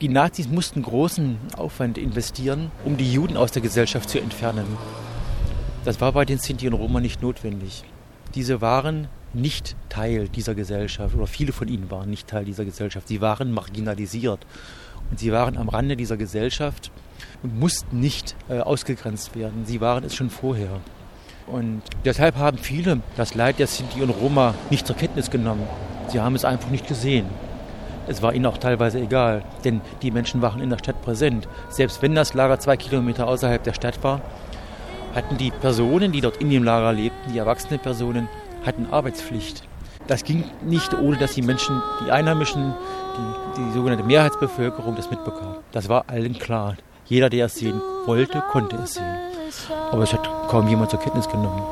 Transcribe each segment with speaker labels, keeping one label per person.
Speaker 1: Die Nazis mussten großen Aufwand investieren, um die Juden aus der Gesellschaft zu entfernen. Das war bei den Sinti und Roma nicht notwendig. Diese waren nicht Teil dieser Gesellschaft oder viele von ihnen waren nicht Teil dieser Gesellschaft. Sie waren marginalisiert und sie waren am Rande dieser Gesellschaft und mussten nicht äh, ausgegrenzt werden. Sie waren es schon vorher. Und deshalb haben viele das Leid der Sinti und Roma nicht zur Kenntnis genommen. Sie haben es einfach nicht gesehen. Es war ihnen auch teilweise egal, denn die Menschen waren in der Stadt präsent. Selbst wenn das Lager zwei Kilometer außerhalb der Stadt war, hatten die Personen, die dort in dem Lager lebten, die erwachsenen Personen, hatten Arbeitspflicht. Das ging nicht, ohne dass die Menschen, die Einheimischen, die, die sogenannte Mehrheitsbevölkerung das mitbekam. Das war allen klar. Jeder, der es sehen wollte, konnte es sehen. Aber es hat kaum jemand zur Kenntnis genommen.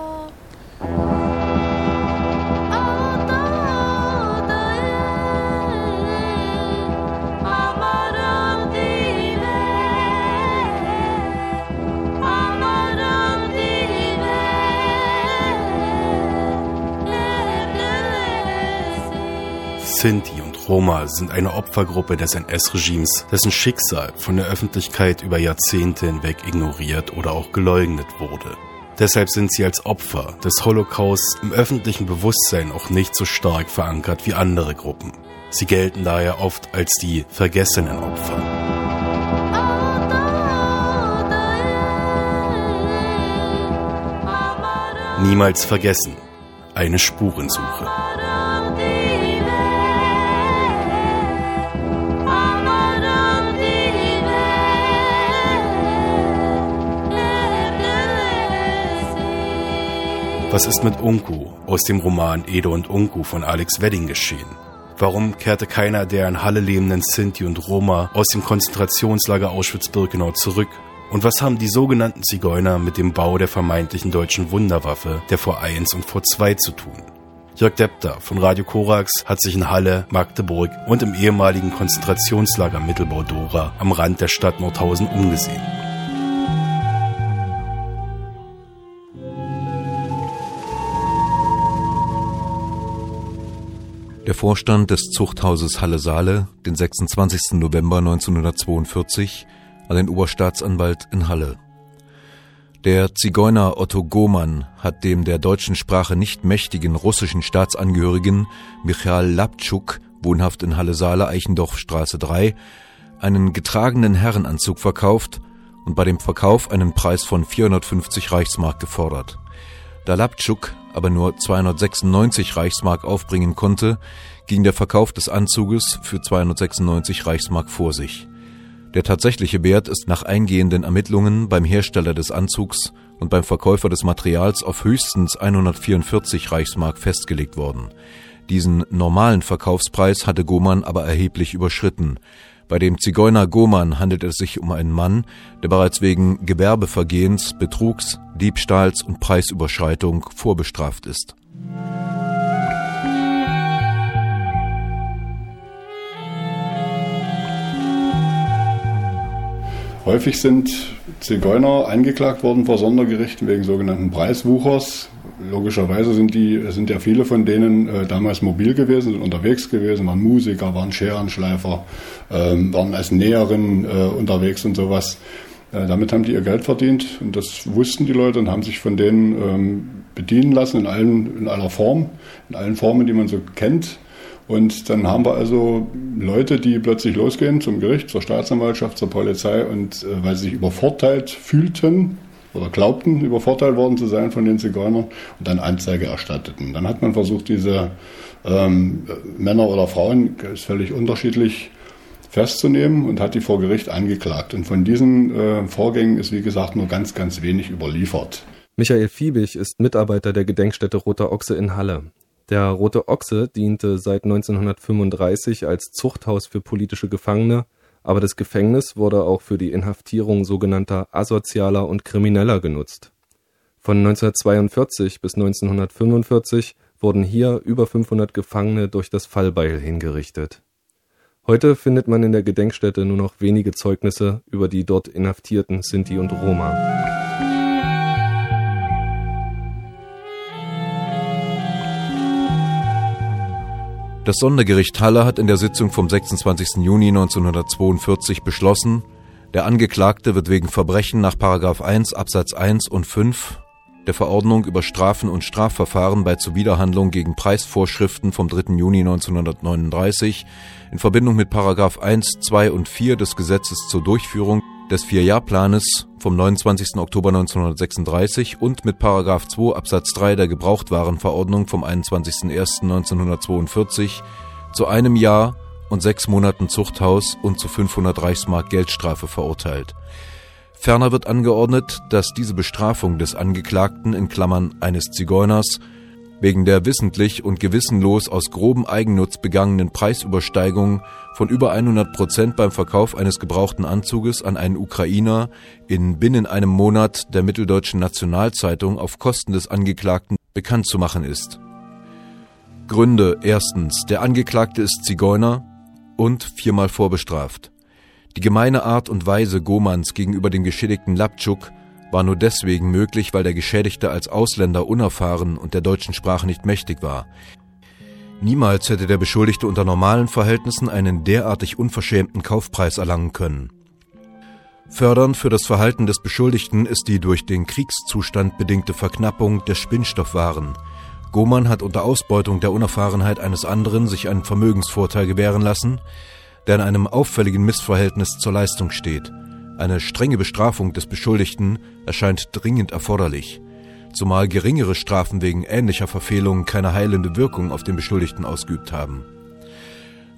Speaker 2: Sinti und Roma sind eine Opfergruppe des NS-Regimes, dessen Schicksal von der Öffentlichkeit über Jahrzehnte hinweg ignoriert oder auch geleugnet wurde. Deshalb sind sie als Opfer des Holocaust im öffentlichen Bewusstsein auch nicht so stark verankert wie andere Gruppen. Sie gelten daher oft als die vergessenen Opfer. Niemals vergessen. Eine Spurensuche. Was ist mit Unku aus dem Roman Edo und Unku von Alex Wedding geschehen? Warum kehrte keiner der in Halle lebenden Sinti und Roma aus dem Konzentrationslager Auschwitz-Birkenau zurück? Und was haben die sogenannten Zigeuner mit dem Bau der vermeintlichen deutschen Wunderwaffe der V1 und V2 zu tun? Jörg Depter von Radio Korax hat sich in Halle, Magdeburg und im ehemaligen Konzentrationslager Mittelbau-Dora am Rand der Stadt Nordhausen umgesehen.
Speaker 3: Der Vorstand des Zuchthauses Halle-Saale, den 26. November 1942, an den Oberstaatsanwalt in Halle. Der Zigeuner Otto Gomann hat dem der deutschen Sprache nicht mächtigen russischen Staatsangehörigen Michael Lapczuk, wohnhaft in Halle-Saale, Eichendorfstraße 3, einen getragenen Herrenanzug verkauft und bei dem Verkauf einen Preis von 450 Reichsmark gefordert. Da Lapczuk aber nur 296 Reichsmark aufbringen konnte, ging der Verkauf des Anzuges für 296 Reichsmark vor sich. Der tatsächliche Wert ist nach eingehenden Ermittlungen beim Hersteller des Anzugs und beim Verkäufer des Materials auf höchstens 144 Reichsmark festgelegt worden. Diesen normalen Verkaufspreis hatte Gomann aber erheblich überschritten. Bei dem Zigeuner Goman handelt es sich um einen Mann, der bereits wegen Gewerbevergehens, Betrugs, Diebstahls und Preisüberschreitung vorbestraft ist.
Speaker 4: Häufig sind Zigeuner eingeklagt worden vor Sondergerichten wegen sogenannten Preiswuchers, logischerweise sind die, sind ja viele von denen äh, damals mobil gewesen, sind unterwegs gewesen, waren Musiker, waren Scherenschleifer, ähm, waren als Näherin äh, unterwegs und sowas. Äh, damit haben die ihr Geld verdient und das wussten die Leute und haben sich von denen ähm, bedienen lassen in allen, in aller Form, in allen Formen, die man so kennt. Und dann haben wir also Leute, die plötzlich losgehen zum Gericht, zur Staatsanwaltschaft, zur Polizei und äh, weil sie sich übervorteilt fühlten, oder glaubten, übervorteilt worden zu sein von den Zigeunern und dann Anzeige erstatteten. Dann hat man versucht, diese ähm, Männer oder Frauen, ist völlig unterschiedlich, festzunehmen und hat die vor Gericht angeklagt. Und von diesen äh, Vorgängen ist, wie gesagt, nur ganz, ganz wenig überliefert.
Speaker 5: Michael Fiebig ist Mitarbeiter der Gedenkstätte Roter Ochse in Halle. Der Rote Ochse diente seit 1935 als Zuchthaus für politische Gefangene aber das Gefängnis wurde auch für die Inhaftierung sogenannter Asozialer und Krimineller genutzt. Von 1942 bis 1945 wurden hier über 500 Gefangene durch das Fallbeil hingerichtet. Heute findet man in der Gedenkstätte nur noch wenige Zeugnisse über die dort inhaftierten Sinti und Roma.
Speaker 3: Das Sondergericht Halle hat in der Sitzung vom 26. Juni 1942 beschlossen, der Angeklagte wird wegen Verbrechen nach 1 Absatz 1 und 5 der Verordnung über Strafen und Strafverfahren bei Zuwiderhandlung gegen Preisvorschriften vom 3. Juni 1939 in Verbindung mit 1, 2 und 4 des Gesetzes zur Durchführung des Vierjahrplanes vom 29. Oktober 1936 und mit 2 Absatz 3 der Gebrauchtwarenverordnung vom 21.01.1942 zu einem Jahr und sechs Monaten Zuchthaus und zu 500 Reichsmark Geldstrafe verurteilt. Ferner wird angeordnet, dass diese Bestrafung des Angeklagten in Klammern eines Zigeuners wegen der wissentlich und gewissenlos aus grobem Eigennutz begangenen Preisübersteigung von über 100 Prozent beim Verkauf eines gebrauchten Anzuges an einen Ukrainer in binnen einem Monat der Mitteldeutschen Nationalzeitung auf Kosten des Angeklagten bekannt zu machen ist. Gründe erstens, der Angeklagte ist Zigeuner und viermal vorbestraft. Die gemeine Art und Weise Gomans gegenüber dem geschädigten Laptschuk war nur deswegen möglich, weil der Geschädigte als Ausländer unerfahren und der deutschen Sprache nicht mächtig war. Niemals hätte der Beschuldigte unter normalen Verhältnissen einen derartig unverschämten Kaufpreis erlangen können. Fördernd für das Verhalten des Beschuldigten ist die durch den Kriegszustand bedingte Verknappung der Spinnstoffwaren. Goman hat unter Ausbeutung der Unerfahrenheit eines anderen sich einen Vermögensvorteil gewähren lassen, der in einem auffälligen Missverhältnis zur Leistung steht. Eine strenge Bestrafung des Beschuldigten erscheint dringend erforderlich, zumal geringere Strafen wegen ähnlicher Verfehlungen keine heilende Wirkung auf den Beschuldigten ausgeübt haben.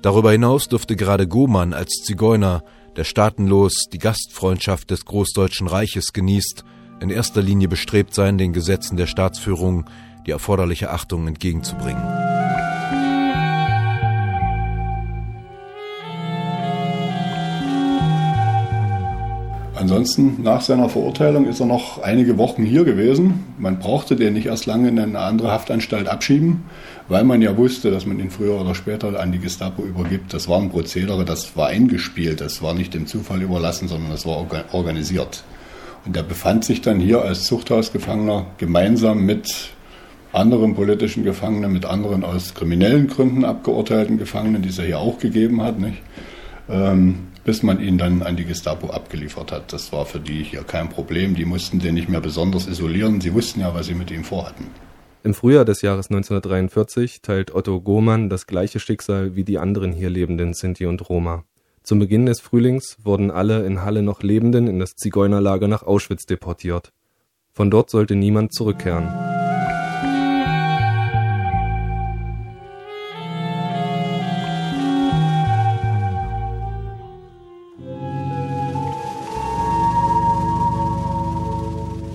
Speaker 3: Darüber hinaus dürfte gerade Gomann als Zigeuner, der staatenlos die Gastfreundschaft des Großdeutschen Reiches genießt, in erster Linie bestrebt sein, den Gesetzen der Staatsführung die erforderliche Achtung entgegenzubringen.
Speaker 4: Ansonsten, nach seiner Verurteilung ist er noch einige Wochen hier gewesen. Man brauchte den nicht erst lange in eine andere Haftanstalt abschieben, weil man ja wusste, dass man ihn früher oder später an die Gestapo übergibt. Das war ein Prozedere, das war eingespielt, das war nicht dem Zufall überlassen, sondern das war organisiert. Und er befand sich dann hier als Zuchthausgefangener gemeinsam mit anderen politischen Gefangenen, mit anderen aus kriminellen Gründen abgeurteilten Gefangenen, die es ja hier auch gegeben hat. Nicht? Ähm, bis man ihn dann an die Gestapo abgeliefert hat. Das war für die hier kein Problem. Die mussten den nicht mehr besonders isolieren. Sie wussten ja, was sie mit ihm vorhatten.
Speaker 5: Im Frühjahr des Jahres 1943 teilt Otto Gohmann das gleiche Schicksal wie die anderen hier lebenden Sinti und Roma. Zum Beginn des Frühlings wurden alle in Halle noch Lebenden in das Zigeunerlager nach Auschwitz deportiert. Von dort sollte niemand zurückkehren.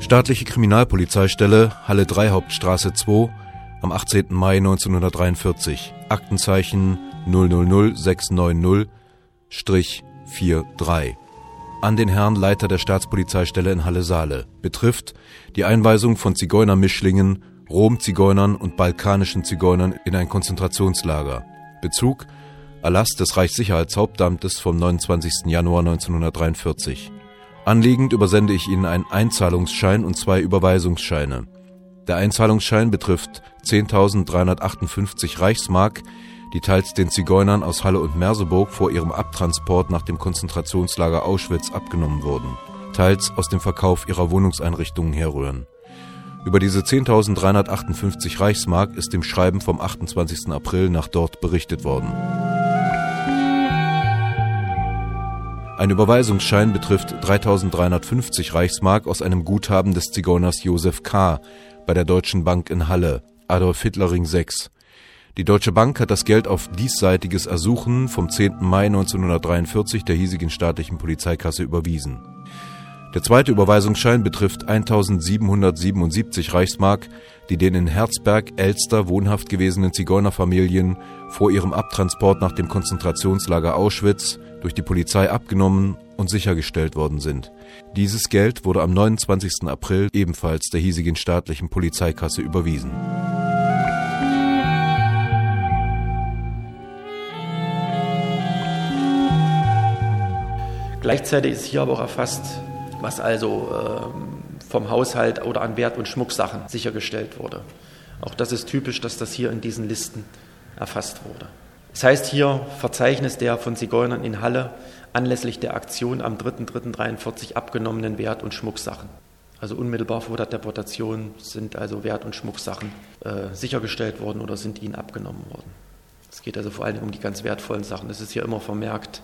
Speaker 3: Staatliche Kriminalpolizeistelle Halle 3 Hauptstraße 2 am 18. Mai 1943. Aktenzeichen 000690-43 an den Herrn Leiter der Staatspolizeistelle in Halle-Saale betrifft die Einweisung von Zigeunermischlingen, Rom-Zigeunern und balkanischen Zigeunern in ein Konzentrationslager. Bezug Erlass des Reichssicherheitshauptamtes vom 29. Januar 1943. Anliegend übersende ich Ihnen einen Einzahlungsschein und zwei Überweisungsscheine. Der Einzahlungsschein betrifft 10.358 Reichsmark, die teils den Zigeunern aus Halle und Merseburg vor ihrem Abtransport nach dem Konzentrationslager Auschwitz abgenommen wurden, teils aus dem Verkauf ihrer Wohnungseinrichtungen herrühren. Über diese 10.358 Reichsmark ist im Schreiben vom 28. April nach dort berichtet worden. Ein Überweisungsschein betrifft 3350 Reichsmark aus einem Guthaben des Zigeuners Josef K. bei der Deutschen Bank in Halle, Adolf Hitler Ring 6. Die Deutsche Bank hat das Geld auf diesseitiges Ersuchen vom 10. Mai 1943 der hiesigen staatlichen Polizeikasse überwiesen. Der zweite Überweisungsschein betrifft 1777 Reichsmark, die den in Herzberg, Elster wohnhaft gewesenen Zigeunerfamilien vor ihrem Abtransport nach dem Konzentrationslager Auschwitz durch die Polizei abgenommen und sichergestellt worden sind. Dieses Geld wurde am 29. April ebenfalls der hiesigen staatlichen Polizeikasse überwiesen.
Speaker 1: Gleichzeitig ist hier aber auch erfasst, was also äh, vom Haushalt oder an Wert- und Schmucksachen sichergestellt wurde. Auch das ist typisch, dass das hier in diesen Listen
Speaker 6: erfasst wurde. Das heißt hier Verzeichnis der von Zigeunern in Halle anlässlich der Aktion am 3.3.43 abgenommenen Wert- und Schmucksachen. Also unmittelbar vor der Deportation sind also Wert- und Schmucksachen äh, sichergestellt worden oder sind ihnen abgenommen worden. Es geht also vor allem um die ganz wertvollen Sachen. Es ist hier immer vermerkt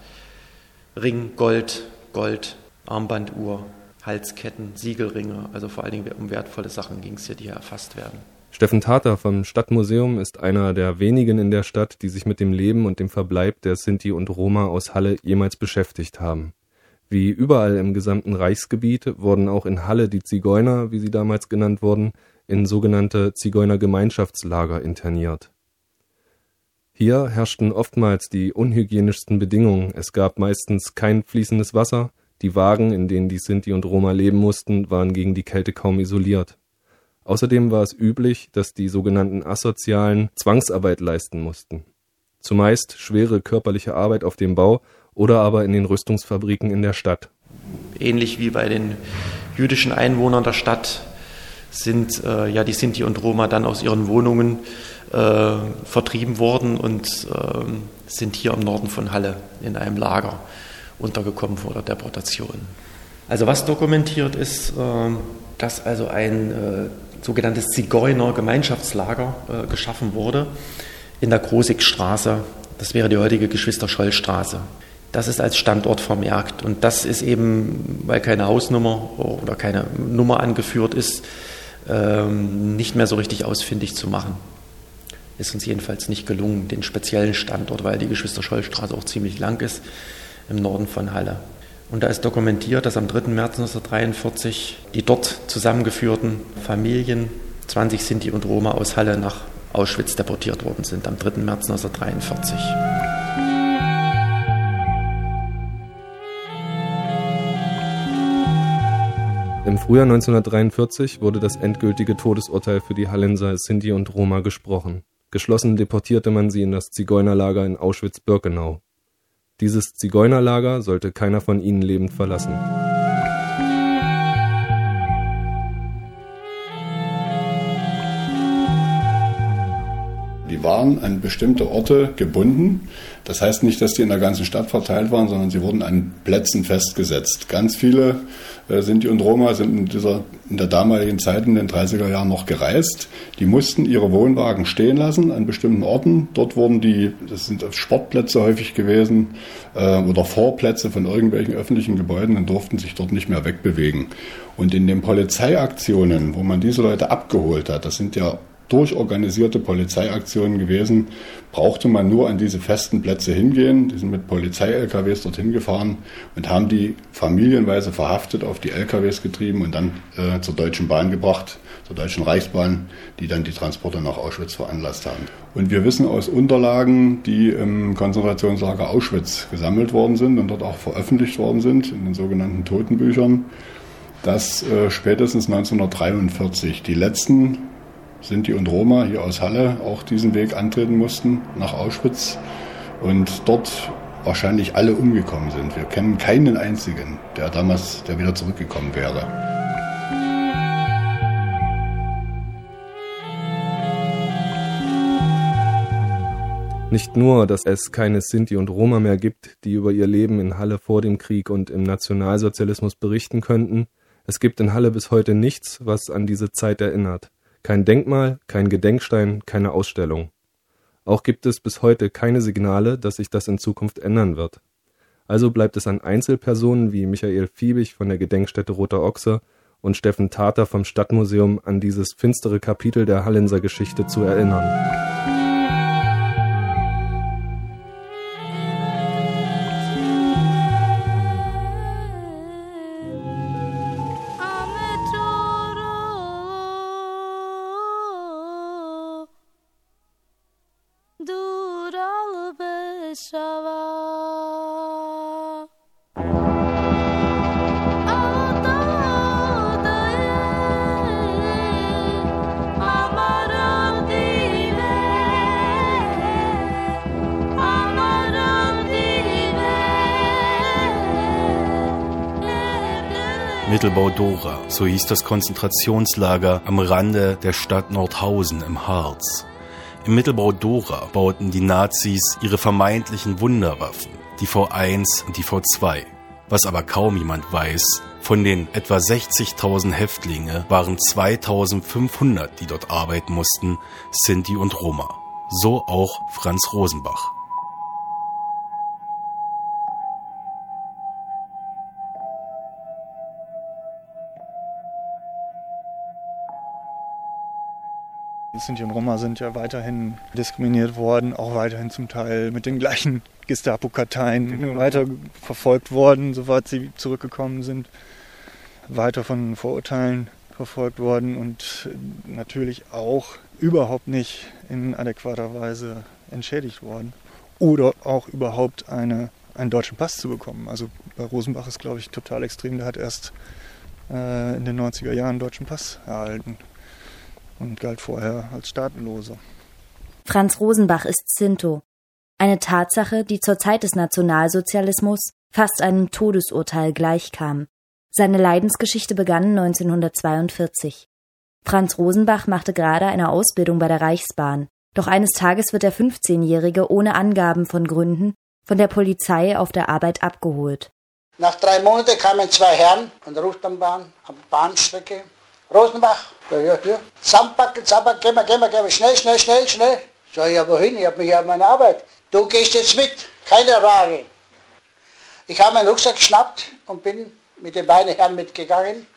Speaker 6: Ring, Gold, Gold, Armbanduhr, Halsketten, Siegelringe. Also vor allen Dingen um wertvolle Sachen ging es hier, die hier erfasst werden.
Speaker 5: Steffen Tater vom Stadtmuseum ist einer der wenigen in der Stadt, die sich mit dem Leben und dem Verbleib der Sinti und Roma aus Halle jemals beschäftigt haben. Wie überall im gesamten Reichsgebiet wurden auch in Halle die Zigeuner, wie sie damals genannt wurden, in sogenannte Zigeunergemeinschaftslager interniert. Hier herrschten oftmals die unhygienischsten Bedingungen. Es gab meistens kein fließendes Wasser, die Wagen, in denen die Sinti und Roma leben mussten, waren gegen die Kälte kaum isoliert. Außerdem war es üblich, dass die sogenannten Asozialen Zwangsarbeit leisten mussten. Zumeist schwere körperliche Arbeit auf dem Bau oder aber in den Rüstungsfabriken in der Stadt.
Speaker 6: Ähnlich wie bei den jüdischen Einwohnern der Stadt sind äh, ja die Sinti und Roma dann aus ihren Wohnungen äh, vertrieben worden und äh, sind hier im Norden von Halle in einem Lager untergekommen vor der Deportation. Also was dokumentiert ist, äh, dass also ein äh, sogenanntes Zigeuner-Gemeinschaftslager äh, geschaffen wurde in der Großigstraße. Das wäre die heutige Geschwister-Scholl-Straße. Das ist als Standort vermerkt und das ist eben, weil keine Hausnummer oder keine Nummer angeführt ist, ähm, nicht mehr so richtig ausfindig zu machen. Ist uns jedenfalls nicht gelungen, den speziellen Standort, weil die Geschwister-Scholl-Straße auch ziemlich lang ist, im Norden von Halle. Und da ist dokumentiert, dass am 3. März 1943 die dort zusammengeführten Familien, 20 Sinti und Roma aus Halle nach Auschwitz deportiert worden sind, am 3. März 1943.
Speaker 5: Im Frühjahr 1943 wurde das endgültige Todesurteil für die Hallenser Sinti und Roma gesprochen. Geschlossen deportierte man sie in das Zigeunerlager in Auschwitz-Birkenau. Dieses Zigeunerlager sollte keiner von ihnen lebend verlassen.
Speaker 4: Die waren an bestimmte Orte gebunden. Das heißt nicht, dass die in der ganzen Stadt verteilt waren, sondern sie wurden an Plätzen festgesetzt. Ganz viele äh, Sinti und Roma sind in, dieser, in der damaligen Zeit, in den 30er Jahren noch gereist. Die mussten ihre Wohnwagen stehen lassen an bestimmten Orten. Dort wurden die, das sind Sportplätze häufig gewesen äh, oder Vorplätze von irgendwelchen öffentlichen Gebäuden und durften sich dort nicht mehr wegbewegen. Und in den Polizeiaktionen, wo man diese Leute abgeholt hat, das sind ja durchorganisierte Polizeiaktionen gewesen, brauchte man nur an diese festen Plätze hingehen. Die sind mit Polizei-LKWs dorthin gefahren und haben die familienweise verhaftet, auf die LKWs getrieben und dann äh, zur Deutschen Bahn gebracht, zur Deutschen Reichsbahn, die dann die Transporte nach Auschwitz veranlasst haben. Und wir wissen aus Unterlagen, die im Konzentrationslager Auschwitz gesammelt worden sind und dort auch veröffentlicht worden sind, in den sogenannten Totenbüchern, dass äh, spätestens 1943 die letzten Sinti und Roma hier aus Halle auch diesen Weg antreten mussten nach Auschwitz und dort wahrscheinlich alle umgekommen sind. Wir kennen keinen einzigen, der damals, der wieder zurückgekommen wäre.
Speaker 5: Nicht nur, dass es keine Sinti und Roma mehr gibt, die über ihr Leben in Halle vor dem Krieg und im Nationalsozialismus berichten könnten, es gibt in Halle bis heute nichts, was an diese Zeit erinnert. Kein Denkmal, kein Gedenkstein, keine Ausstellung. Auch gibt es bis heute keine Signale, dass sich das in Zukunft ändern wird. Also bleibt es an Einzelpersonen wie Michael Fiebig von der Gedenkstätte Roter Ochse und Steffen Tater vom Stadtmuseum an dieses finstere Kapitel der Hallenser Geschichte zu erinnern.
Speaker 2: Mittelbau-Dora, so hieß das Konzentrationslager am Rande der Stadt Nordhausen im Harz. Im Mittelbau Dora bauten die Nazis ihre vermeintlichen Wunderwaffen, die V1 und die V2. Was aber kaum jemand weiß, von den etwa 60.000 Häftlinge waren 2.500, die dort arbeiten mussten, Sinti und Roma. So auch Franz Rosenbach.
Speaker 7: Sinti und Roma sind ja weiterhin diskriminiert worden, auch weiterhin zum Teil mit den gleichen Gestapo-Karteien weiter verfolgt worden, soweit sie zurückgekommen sind, weiter von Vorurteilen verfolgt worden und natürlich auch überhaupt nicht in adäquater Weise entschädigt worden oder auch überhaupt eine, einen deutschen Pass zu bekommen. Also bei Rosenbach ist, glaube ich, total extrem. Der hat erst äh, in den 90er Jahren einen deutschen Pass erhalten und galt vorher als Staatenloser.
Speaker 8: Franz Rosenbach ist Zinto. Eine Tatsache, die zur Zeit des Nationalsozialismus fast einem Todesurteil gleichkam. Seine Leidensgeschichte begann 1942. Franz Rosenbach machte gerade eine Ausbildung bei der Reichsbahn. Doch eines Tages wird der 15-Jährige ohne Angaben von Gründen von der Polizei auf der Arbeit abgeholt.
Speaker 9: Nach drei Monaten kamen zwei Herren von der Rufbahn am Bahnstrecke. Rosenbach, ja, ja, ja. Zusammenpacken, zusammenpacken, geh mal, geh mal, geh mal, schnell, schnell, schnell, schnell. Sag ich, ja, wohin? Ich habe mich ja meine Arbeit. Du gehst jetzt mit, keine Frage. Ich habe meinen Rucksack geschnappt und bin mit den beiden Herren mitgegangen.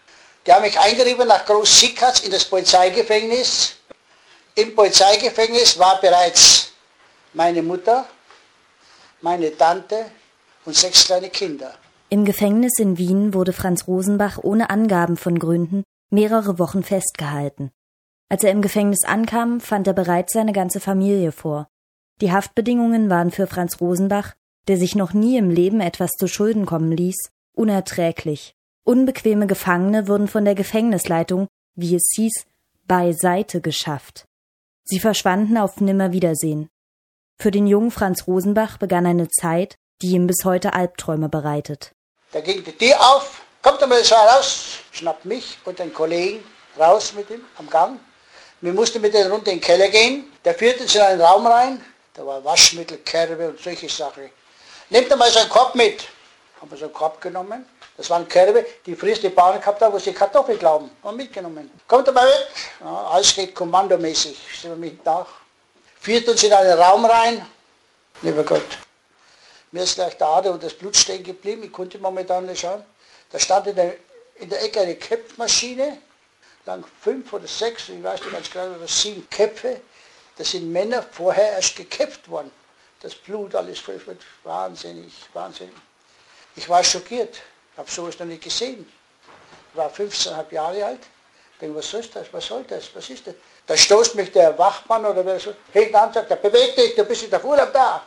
Speaker 9: Die haben mich eingerieben nach Groß Sickatz in das Polizeigefängnis. Im Polizeigefängnis war bereits meine Mutter, meine Tante und sechs kleine Kinder.
Speaker 8: Im Gefängnis in Wien wurde Franz Rosenbach ohne Angaben von Gründen mehrere Wochen festgehalten. Als er im Gefängnis ankam, fand er bereits seine ganze Familie vor. Die Haftbedingungen waren für Franz Rosenbach, der sich noch nie im Leben etwas zu Schulden kommen ließ, unerträglich. Unbequeme Gefangene wurden von der Gefängnisleitung, wie es hieß, beiseite geschafft. Sie verschwanden auf Nimmerwiedersehen. Für den jungen Franz Rosenbach begann eine Zeit, die ihm bis heute Albträume bereitet.
Speaker 9: Da ging die Tür auf, kommt einmal so raus, schnappt mich und den Kollegen raus mit ihm am Gang. Wir mussten mit denen runter in den Keller gehen. Der führte uns in einen Raum rein. Da war Waschmittel, Kerbe und solche Sachen. Nehmt einmal so einen Korb mit. Haben wir so einen Korb genommen. Das waren Körbe, die frisst die Bahn gehabt haben, wo sie Kartoffeln glauben. Haben mitgenommen. Kommt dabei mit. Ja, alles geht kommandomäßig. Sind wir mit nach. Führt uns in einen Raum rein. Lieber Gott. Mir ist gleich der Ader und das Blut stehen geblieben. Ich konnte momentan nicht schauen. Da stand in der, in der Ecke eine Köpfmaschine. Lang fünf oder sechs, ich weiß nicht ganz genau, oder sieben Köpfe. Das sind Männer vorher erst geköpft worden. Das Blut, alles wahnsinnig, wahnsinnig. Ich war schockiert. Habe sowas noch nicht gesehen. Ich war 15,5 Jahre alt. Ich denke, was ist das? Was soll das? Was ist das? Da stoßt mich der Wachmann oder wer so hinten an und sagt, beweg dich, du bist in der Urlaub da.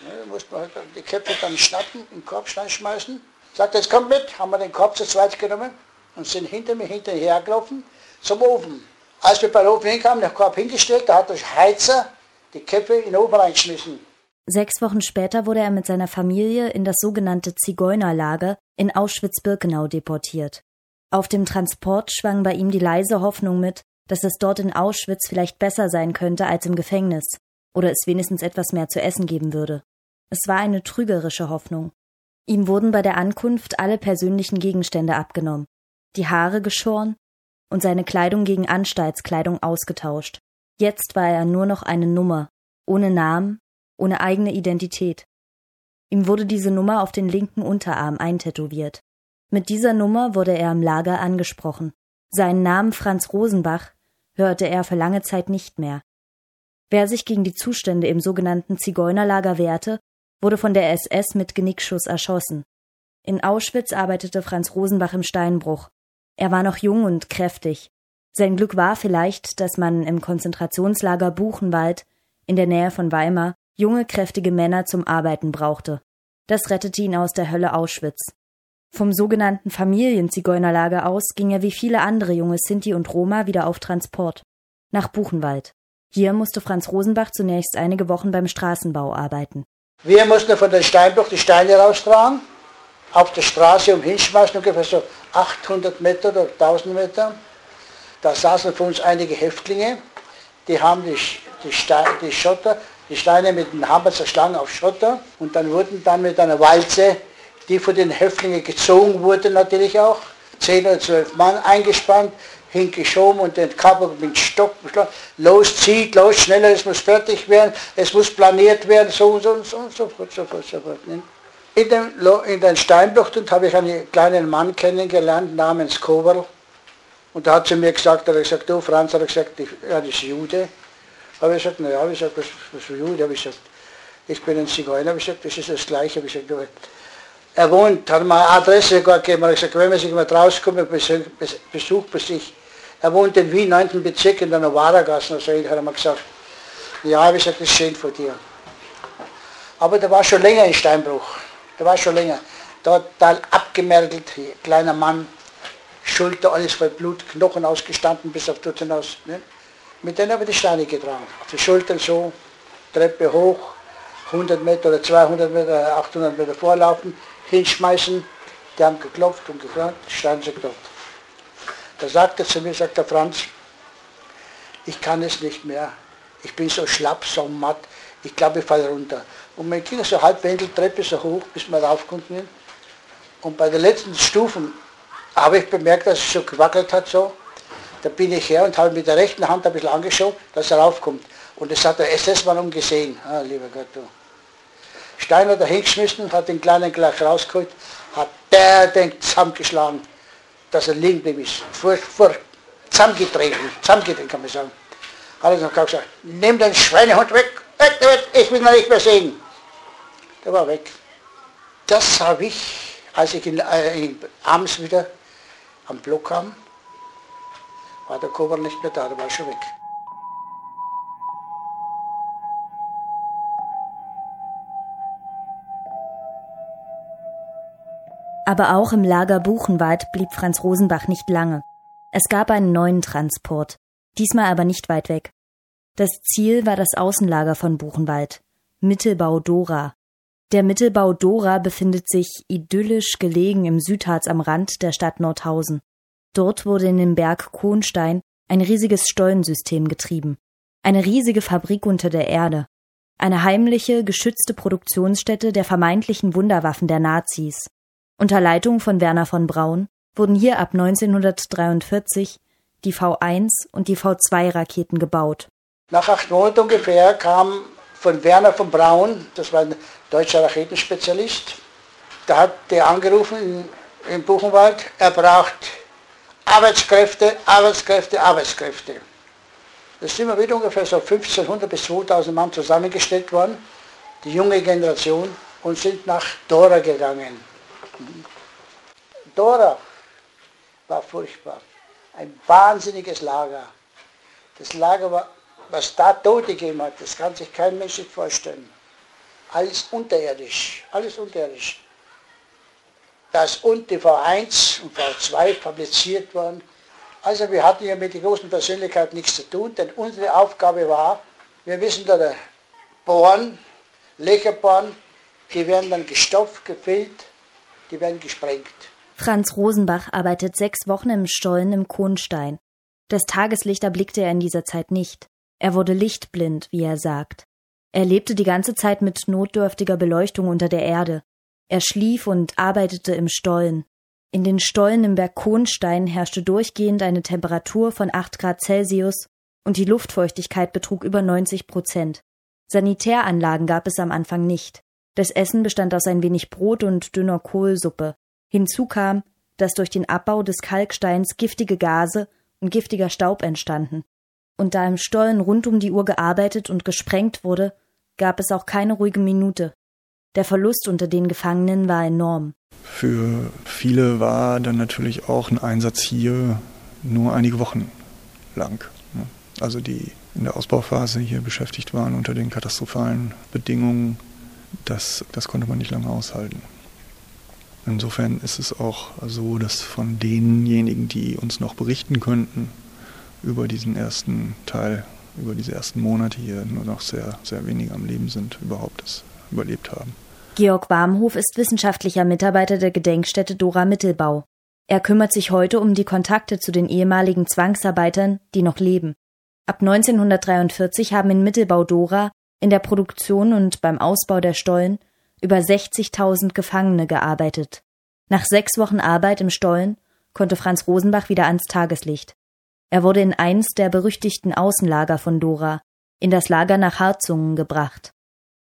Speaker 9: Ja, da musste man halt die Köpfe dann schnappen, in den Korb schmeißen. Sagt, jetzt kommt mit, haben wir den Korb zu zweit genommen und sind hinter mir hinterher gelaufen zum Ofen. Als wir beim Ofen hinkamen, den Korb hingestellt, da hat der Heizer die Köpfe in den Ofen reingeschmissen.
Speaker 8: Sechs Wochen später wurde er mit seiner Familie in das sogenannte Zigeunerlager in Auschwitz-Birkenau deportiert. Auf dem Transport schwang bei ihm die leise Hoffnung mit, dass es dort in Auschwitz vielleicht besser sein könnte als im Gefängnis oder es wenigstens etwas mehr zu essen geben würde. Es war eine trügerische Hoffnung. Ihm wurden bei der Ankunft alle persönlichen Gegenstände abgenommen, die Haare geschoren und seine Kleidung gegen Anstaltskleidung ausgetauscht. Jetzt war er nur noch eine Nummer, ohne Namen, ohne eigene Identität. Ihm wurde diese Nummer auf den linken Unterarm eintätowiert. Mit dieser Nummer wurde er im Lager angesprochen. Seinen Namen Franz Rosenbach hörte er für lange Zeit nicht mehr. Wer sich gegen die Zustände im sogenannten Zigeunerlager wehrte, wurde von der SS mit Genickschuss erschossen. In Auschwitz arbeitete Franz Rosenbach im Steinbruch. Er war noch jung und kräftig. Sein Glück war vielleicht, dass man im Konzentrationslager Buchenwald in der Nähe von Weimar junge, kräftige Männer zum Arbeiten brauchte. Das rettete ihn aus der Hölle Auschwitz. Vom sogenannten Familienzigeunerlager aus ging er wie viele andere junge Sinti und Roma wieder auf Transport. Nach Buchenwald. Hier musste Franz Rosenbach zunächst einige Wochen beim Straßenbau arbeiten.
Speaker 9: Wir mussten von den Steinbruch die Steine raustragen, auf der Straße und hinschmeißen, ungefähr so 800 Meter oder 1000 Meter. Da saßen für uns einige Häftlinge, die haben die die, Steine, die Schotter, die Steine mit dem Hammer zerschlagen auf Schotter und dann wurden dann mit einer Walze, die von den Häftlingen gezogen wurde natürlich auch, zehn oder zwölf Mann eingespannt, hingeschoben und den Kapper mit Stock beschlagen. Los, zieht, los, schneller, es muss fertig werden, es muss planiert werden, so und so und so und so fort, so fort, so fort. Ne? In, dem, in den Steinbluchten habe ich einen kleinen Mann kennengelernt namens Koberl. Und da hat sie mir gesagt, hat er gesagt, du Franz, hat er gesagt, ich, das ist Jude. Habe ich gesagt, naja, ich gesagt, was, was für Jude? Habe ich gesagt, ich bin ein Zigeuner. Habe ich gesagt, das ist das Gleiche. Habe ich gesagt, er wohnt, hat mir eine Adresse gegeben. Habe ich gesagt, wenn man sich mal rauskommt, Besuch, Besuch bei sich. Er wohnt in Wien, 9. Bezirk, in der Novara-Gasse. Also, hat er mir gesagt, ja, habe ich gesagt, das ist schön von dir. Aber der war schon länger in Steinbruch. Der war schon länger. Total abgemergelt, kleiner Mann, Schulter, alles voll Blut, Knochen ausgestanden bis auf dort hinaus. Ne? Mit denen habe ich die Steine getragen. Auf die Schultern so, Treppe hoch, 100 Meter oder 200 Meter, 800 Meter vorlaufen, hinschmeißen. Die haben geklopft und gefragt, die Steine sind dort. Da sagte zu mir, sagt der Franz, ich kann es nicht mehr. Ich bin so schlapp, so matt, ich glaube, ich falle runter. Und mein Kind so halb Wendeltreppe so hoch, bis wir rauf konnten. Und bei den letzten Stufen habe ich bemerkt, dass es so gewackelt hat so. Da bin ich her und habe mit der rechten Hand ein bisschen angeschaut, dass er raufkommt. Und das hat der SS-Mann gesehen. Ah, lieber Gott, du. Steiner da hingeschmissen, hat den Kleinen gleich rausgeholt, hat der den zusammengeschlagen, dass er liegen geblieben ist. Vor, vor, zusammengetreten, zusammengetreten kann man sagen. Hat er noch gesagt, nimm den Schweinehund weg, weg, weg, ich will ihn nicht mehr sehen. Der war weg. Das habe ich, als ich in, äh, in, abends wieder am Block kam, war der Kober nicht mehr da, der war schon weg.
Speaker 8: Aber auch im Lager Buchenwald blieb Franz Rosenbach nicht lange. Es gab einen neuen Transport, diesmal aber nicht weit weg. Das Ziel war das Außenlager von Buchenwald, Mittelbau Dora. Der Mittelbau Dora befindet sich idyllisch gelegen im Südharz am Rand der Stadt Nordhausen. Dort wurde in dem Berg Kohnstein ein riesiges Stollensystem getrieben. Eine riesige Fabrik unter der Erde. Eine heimliche, geschützte Produktionsstätte der vermeintlichen Wunderwaffen der Nazis. Unter Leitung von Werner von Braun wurden hier ab 1943 die V1 und die V2 Raketen gebaut.
Speaker 9: Nach acht Monaten ungefähr kam von Werner von Braun, das war ein deutscher Raketenspezialist, da hat der angerufen in, in Buchenwald, er braucht Arbeitskräfte, Arbeitskräfte, Arbeitskräfte. Das sind immer wieder ungefähr so 1500 bis 2000 Mann zusammengestellt worden, die junge Generation, und sind nach Dora gegangen. Dora war furchtbar. Ein wahnsinniges Lager. Das Lager, war, was da Tote gegeben hat, das kann sich kein Mensch sich vorstellen. Alles unterirdisch, alles unterirdisch dass und die V1 und V2 fabriziert worden. Also wir hatten ja mit den großen Persönlichkeiten nichts zu tun, denn unsere Aufgabe war, wir wissen da bohren, Löcher bohren, die werden dann gestopft, gefüllt, die werden gesprengt.
Speaker 8: Franz Rosenbach arbeitet sechs Wochen im Stollen im Kohnstein. Das Tageslicht erblickte er in dieser Zeit nicht. Er wurde lichtblind, wie er sagt. Er lebte die ganze Zeit mit notdürftiger Beleuchtung unter der Erde. Er schlief und arbeitete im Stollen. In den Stollen im Berg Kohnstein herrschte durchgehend eine Temperatur von 8 Grad Celsius und die Luftfeuchtigkeit betrug über 90 Prozent. Sanitäranlagen gab es am Anfang nicht. Das Essen bestand aus ein wenig Brot und dünner Kohlsuppe. Hinzu kam, dass durch den Abbau des Kalksteins giftige Gase und giftiger Staub entstanden. Und da im Stollen rund um die Uhr gearbeitet und gesprengt wurde, gab es auch keine ruhige Minute. Der Verlust unter den Gefangenen war enorm.
Speaker 7: Für viele war dann natürlich auch ein Einsatz hier nur einige Wochen lang. Ne? Also die in der Ausbauphase hier beschäftigt waren unter den katastrophalen Bedingungen, das, das konnte man nicht lange aushalten. Insofern ist es auch so, dass von denjenigen, die uns noch berichten könnten über diesen ersten Teil, über diese ersten Monate hier, nur noch sehr, sehr wenige am Leben sind, überhaupt das überlebt haben.
Speaker 8: Georg Warmhof ist wissenschaftlicher Mitarbeiter der Gedenkstätte Dora Mittelbau. Er kümmert sich heute um die Kontakte zu den ehemaligen Zwangsarbeitern, die noch leben. Ab 1943 haben in Mittelbau-Dora in der Produktion und beim Ausbau der Stollen über 60.000 Gefangene gearbeitet. Nach sechs Wochen Arbeit im Stollen konnte Franz Rosenbach wieder ans Tageslicht. Er wurde in eins der berüchtigten Außenlager von Dora, in das Lager nach Harzungen gebracht.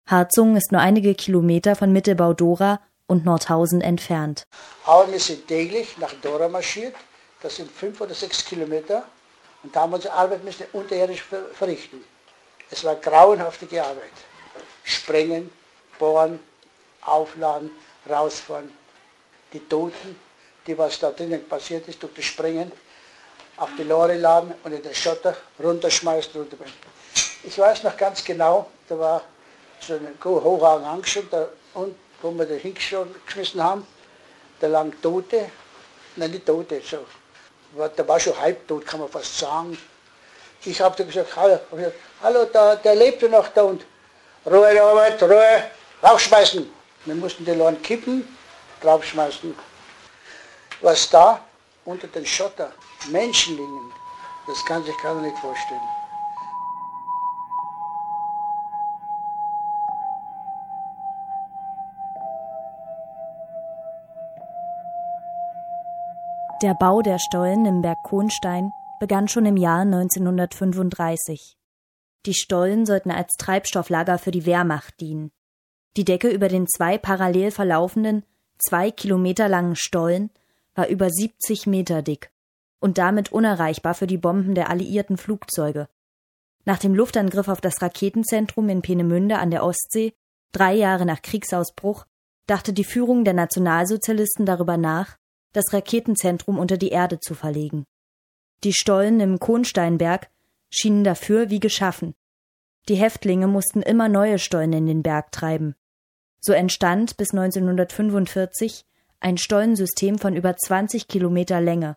Speaker 8: Harzungen ist nur einige Kilometer von Mittelbau-Dora und Nordhausen entfernt.
Speaker 9: Aber wir sind täglich nach Dora marschiert, das sind fünf oder sechs Kilometer, und da haben wir unsere Arbeit müssen unterirdisch verrichten. Es war grauenhafte Arbeit. Sprengen, bohren, aufladen, rausfahren. Die Toten, die was da drinnen passiert ist, durch das Springen, auf die Lore laden und in den Schotter runterschmeißen. Runterbringen. Ich weiß noch ganz genau, da war so ein Hochhagen angeschoben, da unten, wo wir den hingeschmissen haben, da lagen Tote, nein, nicht Tote, so, da war schon halbtot, kann man fast sagen. Ich habe gesagt, hallo, hallo, da, der lebte noch da und Ruhe, Arbeit, Ruhe, raufschmeißen. Wir mussten die Leute kippen, draufschmeißen. Was da unter den Schotter Menschen liegen, das kann sich keiner nicht vorstellen.
Speaker 8: Der Bau der Stollen im Berg Kohnstein begann schon im Jahr 1935. Die Stollen sollten als Treibstofflager für die Wehrmacht dienen. Die Decke über den zwei parallel verlaufenden, zwei Kilometer langen Stollen war über 70 Meter dick und damit unerreichbar für die Bomben der alliierten Flugzeuge. Nach dem Luftangriff auf das Raketenzentrum in Peenemünde an der Ostsee, drei Jahre nach Kriegsausbruch, dachte die Führung der Nationalsozialisten darüber nach, das Raketenzentrum unter die Erde zu verlegen. Die Stollen im Kohnsteinberg schienen dafür wie geschaffen. Die Häftlinge mussten immer neue Stollen in den Berg treiben. So entstand bis 1945 ein Stollensystem von über 20 Kilometer Länge.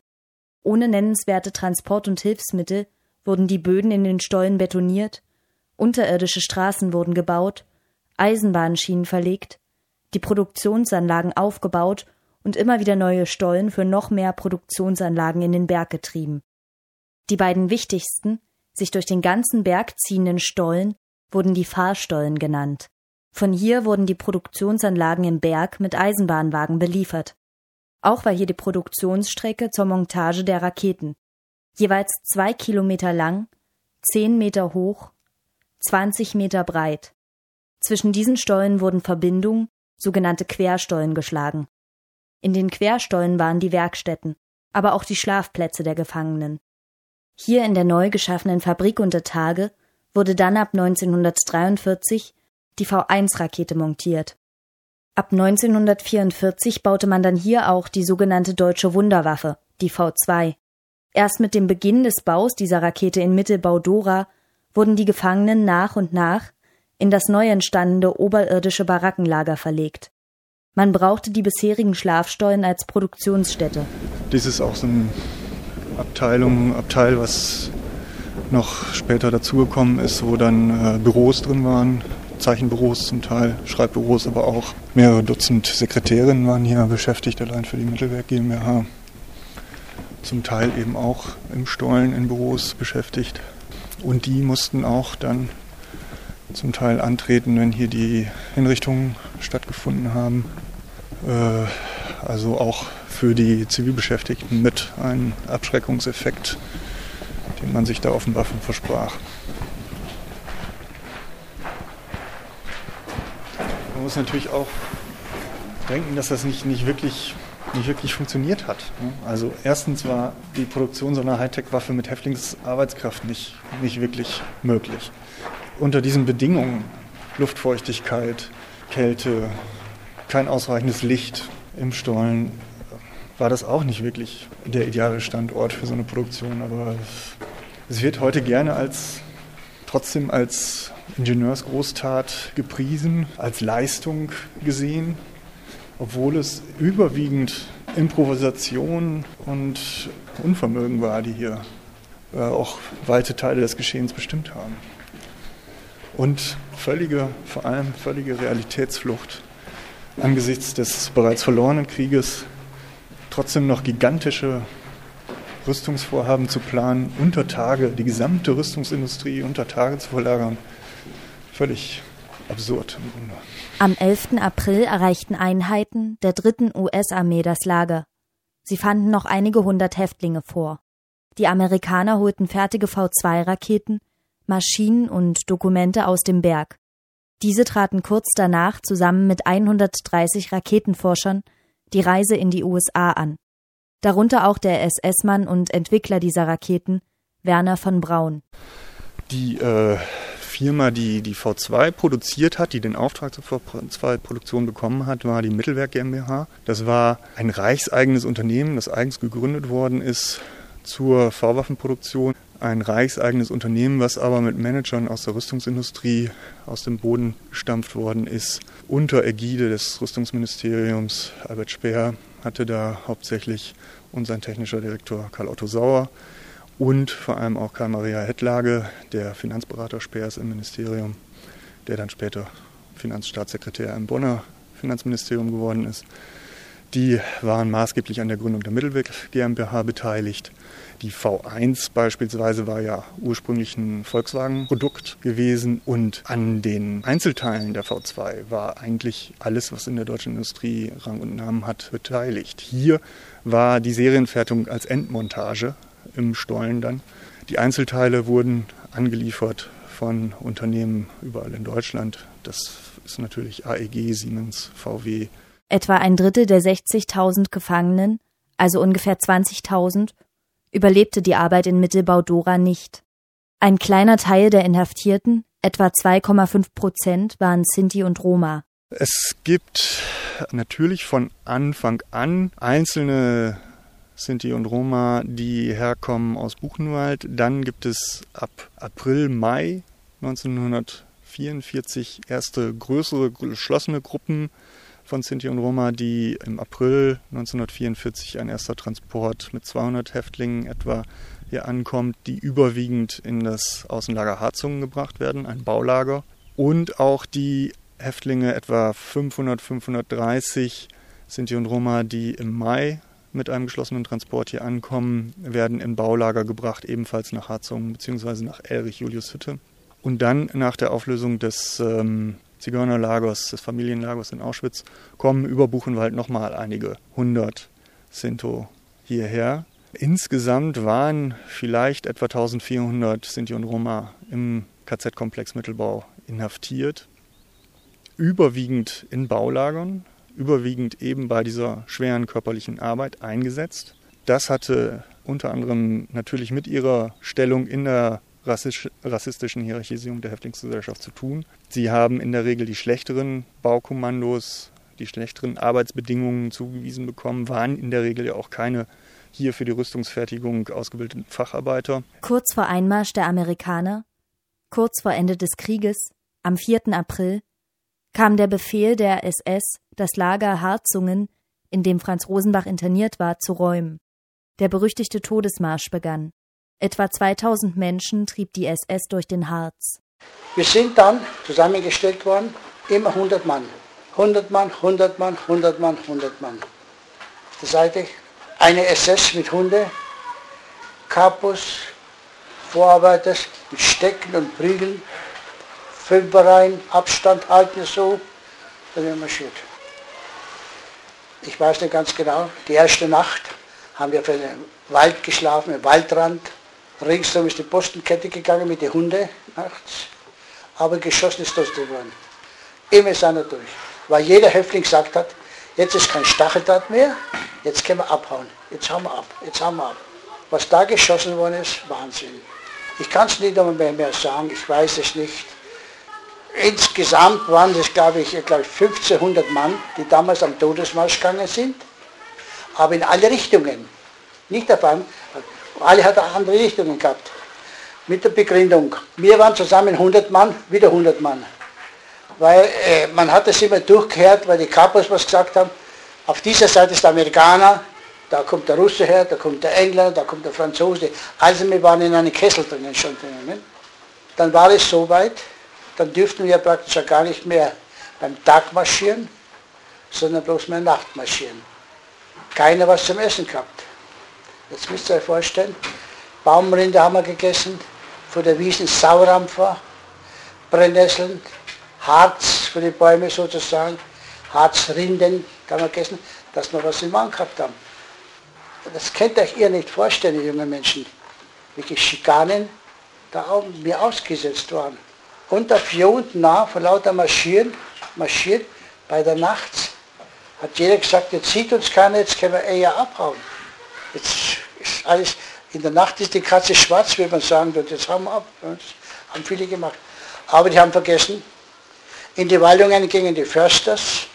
Speaker 8: Ohne nennenswerte Transport- und Hilfsmittel wurden die Böden in den Stollen betoniert, unterirdische Straßen wurden gebaut, Eisenbahnschienen verlegt, die Produktionsanlagen aufgebaut und immer wieder neue Stollen für noch mehr Produktionsanlagen in den Berg getrieben. Die beiden wichtigsten, sich durch den ganzen Berg ziehenden Stollen wurden die Fahrstollen genannt. Von hier wurden die Produktionsanlagen im Berg mit Eisenbahnwagen beliefert. Auch war hier die Produktionsstrecke zur Montage der Raketen. Jeweils zwei Kilometer lang, zehn Meter hoch, 20 Meter breit. Zwischen diesen Stollen wurden Verbindungen, sogenannte Querstollen, geschlagen. In den Querstollen waren die Werkstätten, aber auch die Schlafplätze der Gefangenen. Hier in der neu geschaffenen Fabrik unter Tage wurde dann ab 1943 die V1-Rakete montiert. Ab 1944 baute man dann hier auch die sogenannte deutsche Wunderwaffe, die V2. Erst mit dem Beginn des Baus dieser Rakete in Mittelbau Dora wurden die Gefangenen nach und nach in das neu entstandene oberirdische Barackenlager verlegt. Man brauchte die bisherigen Schlafstollen als Produktionsstätte.
Speaker 7: Dies ist auch so ein Abteilung, Abteil, was noch später dazugekommen ist, wo dann äh, Büros drin waren, Zeichenbüros zum Teil, Schreibbüros, aber auch mehrere Dutzend Sekretärinnen waren hier beschäftigt, allein für die Mittelwerk GmbH. Zum Teil eben auch im Stollen in Büros beschäftigt. Und die mussten auch dann zum Teil antreten, wenn hier die Hinrichtungen stattgefunden haben. Äh, also auch für die Zivilbeschäftigten mit ein Abschreckungseffekt, den man sich da offenbar von versprach. Man muss natürlich auch denken, dass das nicht, nicht, wirklich, nicht wirklich funktioniert hat. Ne? Also erstens war die Produktion so einer Hightech-Waffe mit Häftlingsarbeitskraft nicht, nicht wirklich möglich unter diesen Bedingungen, Luftfeuchtigkeit, Kälte, kein ausreichendes Licht im Stollen, war das auch nicht wirklich der ideale Standort für so eine Produktion. Aber es wird heute gerne als trotzdem als Ingenieursgroßtat gepriesen, als Leistung gesehen, obwohl es überwiegend Improvisation und Unvermögen war, die hier äh, auch weite Teile des Geschehens bestimmt haben und völlige, vor allem völlige Realitätsflucht angesichts des bereits verlorenen Krieges, trotzdem noch gigantische Rüstungsvorhaben zu planen, unter Tage die gesamte Rüstungsindustrie unter Tage zu verlagern. Völlig absurd im Grunde.
Speaker 8: Am 11. April erreichten Einheiten der dritten US-Armee das Lager. Sie fanden noch einige hundert Häftlinge vor. Die Amerikaner holten fertige V2-Raketen, Maschinen und Dokumente aus dem Berg. Diese traten kurz danach zusammen mit 130 Raketenforschern die Reise in die USA an. Darunter auch der SS-Mann und Entwickler dieser Raketen, Werner von Braun.
Speaker 7: Die äh, Firma, die die V2 produziert hat, die den Auftrag zur V2-Produktion bekommen hat, war die Mittelwerk GmbH. Das war ein reichseigenes Unternehmen, das eigens gegründet worden ist zur V-Waffenproduktion. Ein reichseigenes Unternehmen, was aber mit Managern aus der Rüstungsindustrie aus dem Boden gestampft worden ist. Unter Ägide des Rüstungsministeriums Albert Speer hatte da hauptsächlich unser technischer Direktor Karl Otto Sauer und vor allem auch Karl-Maria Hettlage, der Finanzberater Speers im Ministerium, der dann später Finanzstaatssekretär im Bonner Finanzministerium geworden ist. Die waren maßgeblich an der Gründung der Mittelweg GmbH beteiligt. Die V1 beispielsweise war ja ursprünglich ein Volkswagen-Produkt gewesen und an den Einzelteilen der V2 war eigentlich alles, was in der deutschen Industrie Rang und Namen hat, beteiligt. Hier war die Serienfertigung als Endmontage im Stollen dann. Die Einzelteile wurden angeliefert von Unternehmen überall in Deutschland. Das ist natürlich AEG, Siemens, VW.
Speaker 8: Etwa ein Drittel der 60.000 Gefangenen, also ungefähr 20.000, überlebte die Arbeit in Mittelbau-Dora nicht. Ein kleiner Teil der Inhaftierten, etwa 2,5 Prozent, waren Sinti und Roma.
Speaker 7: Es gibt natürlich von Anfang an einzelne Sinti und Roma, die herkommen aus Buchenwald. Dann gibt es ab April, Mai 1944 erste größere geschlossene Gruppen von Sinti und Roma, die im April 1944 ein erster Transport mit 200 Häftlingen etwa hier ankommt, die überwiegend in das Außenlager Harzungen gebracht werden, ein Baulager. Und auch die Häftlinge, etwa 500, 530 Sinti und Roma, die im Mai mit einem geschlossenen Transport hier ankommen, werden in Baulager gebracht, ebenfalls nach Harzungen bzw. nach Elrich Julius Hütte. Und dann nach der Auflösung des ähm, Zigeunerlagers, des Familienlagers in Auschwitz, kommen über Buchenwald nochmal einige hundert Sinto hierher. Insgesamt waren vielleicht etwa 1400 Sinti und Roma im KZ-Komplex Mittelbau inhaftiert, überwiegend in Baulagern, überwiegend eben bei dieser schweren körperlichen Arbeit eingesetzt. Das hatte unter anderem natürlich mit ihrer Stellung in der rassistischen Hierarchisierung der Häftlingsgesellschaft zu tun. Sie haben in der Regel die schlechteren Baukommandos, die schlechteren Arbeitsbedingungen zugewiesen bekommen, waren in der Regel ja auch keine hier für die Rüstungsfertigung ausgebildeten Facharbeiter.
Speaker 8: Kurz vor Einmarsch der Amerikaner, kurz vor Ende des Krieges, am 4. April, kam der Befehl der SS, das Lager Harzungen, in dem Franz Rosenbach interniert war, zu räumen. Der berüchtigte Todesmarsch begann. Etwa 2000 Menschen trieb die SS durch den Harz.
Speaker 9: Wir sind dann zusammengestellt worden, immer 100 Mann. 100 Mann, 100 Mann, 100 Mann, 100 Mann. Auf Seite eine SS mit Hunde, Kapus, Vorarbeiter mit Stecken und Prügeln, Fünferreihen, Abstand halten so, dann wir marschiert. Ich weiß nicht ganz genau, die erste Nacht haben wir für den Wald geschlafen, im Waldrand. Ringsum ist die Postenkette gegangen mit den Hunden nachts. Aber geschossen ist das geworden. Immer ist einer durch. Weil jeder Häftling gesagt hat, jetzt ist kein Stacheldraht mehr, jetzt können wir abhauen. Jetzt haben wir ab, jetzt haben wir ab. Was da geschossen worden ist, Wahnsinn. Ich kann es nicht mehr, mehr sagen, ich weiß es nicht. Insgesamt waren es, glaube ich, glaube ich, 1500 Mann, die damals am Todesmarsch gegangen sind, aber in alle Richtungen. Nicht auf einmal, alle hatten andere Richtungen gehabt. Mit der Begründung. Wir waren zusammen 100 Mann, wieder 100 Mann. Weil äh, man hat das immer durchgehört, weil die Kapos was gesagt haben, auf dieser Seite ist der Amerikaner, da kommt der Russe her, da kommt der Engländer, da kommt der Franzose. Also wir waren in einem Kessel drinnen schon drinnen. Dann war es soweit, dann dürften wir praktisch gar nicht mehr beim Tag marschieren, sondern bloß mehr Nacht marschieren. Keiner was zum Essen gehabt. Das müsst ihr euch vorstellen. Baumrinde haben wir gegessen, vor der Wiesen Saurampfer, Brennnesseln, Harz für die Bäume sozusagen, Harzrinden haben wir gegessen, dass wir was im Mann gehabt haben. Das könnt euch ihr nicht vorstellen, junge Menschen, welche Schikanen da auch mir ausgesetzt waren. Unter vier und nah, vor lauter Marschieren, marschiert, bei der Nacht, hat jeder gesagt, jetzt sieht uns keiner, jetzt können wir eher abhauen. Jetzt ist alles, in der Nacht ist die Katze schwarz, wie man sagen würde, jetzt haben wir ab. Das haben viele gemacht. Aber die haben vergessen, in die Waldungen gingen die Försters,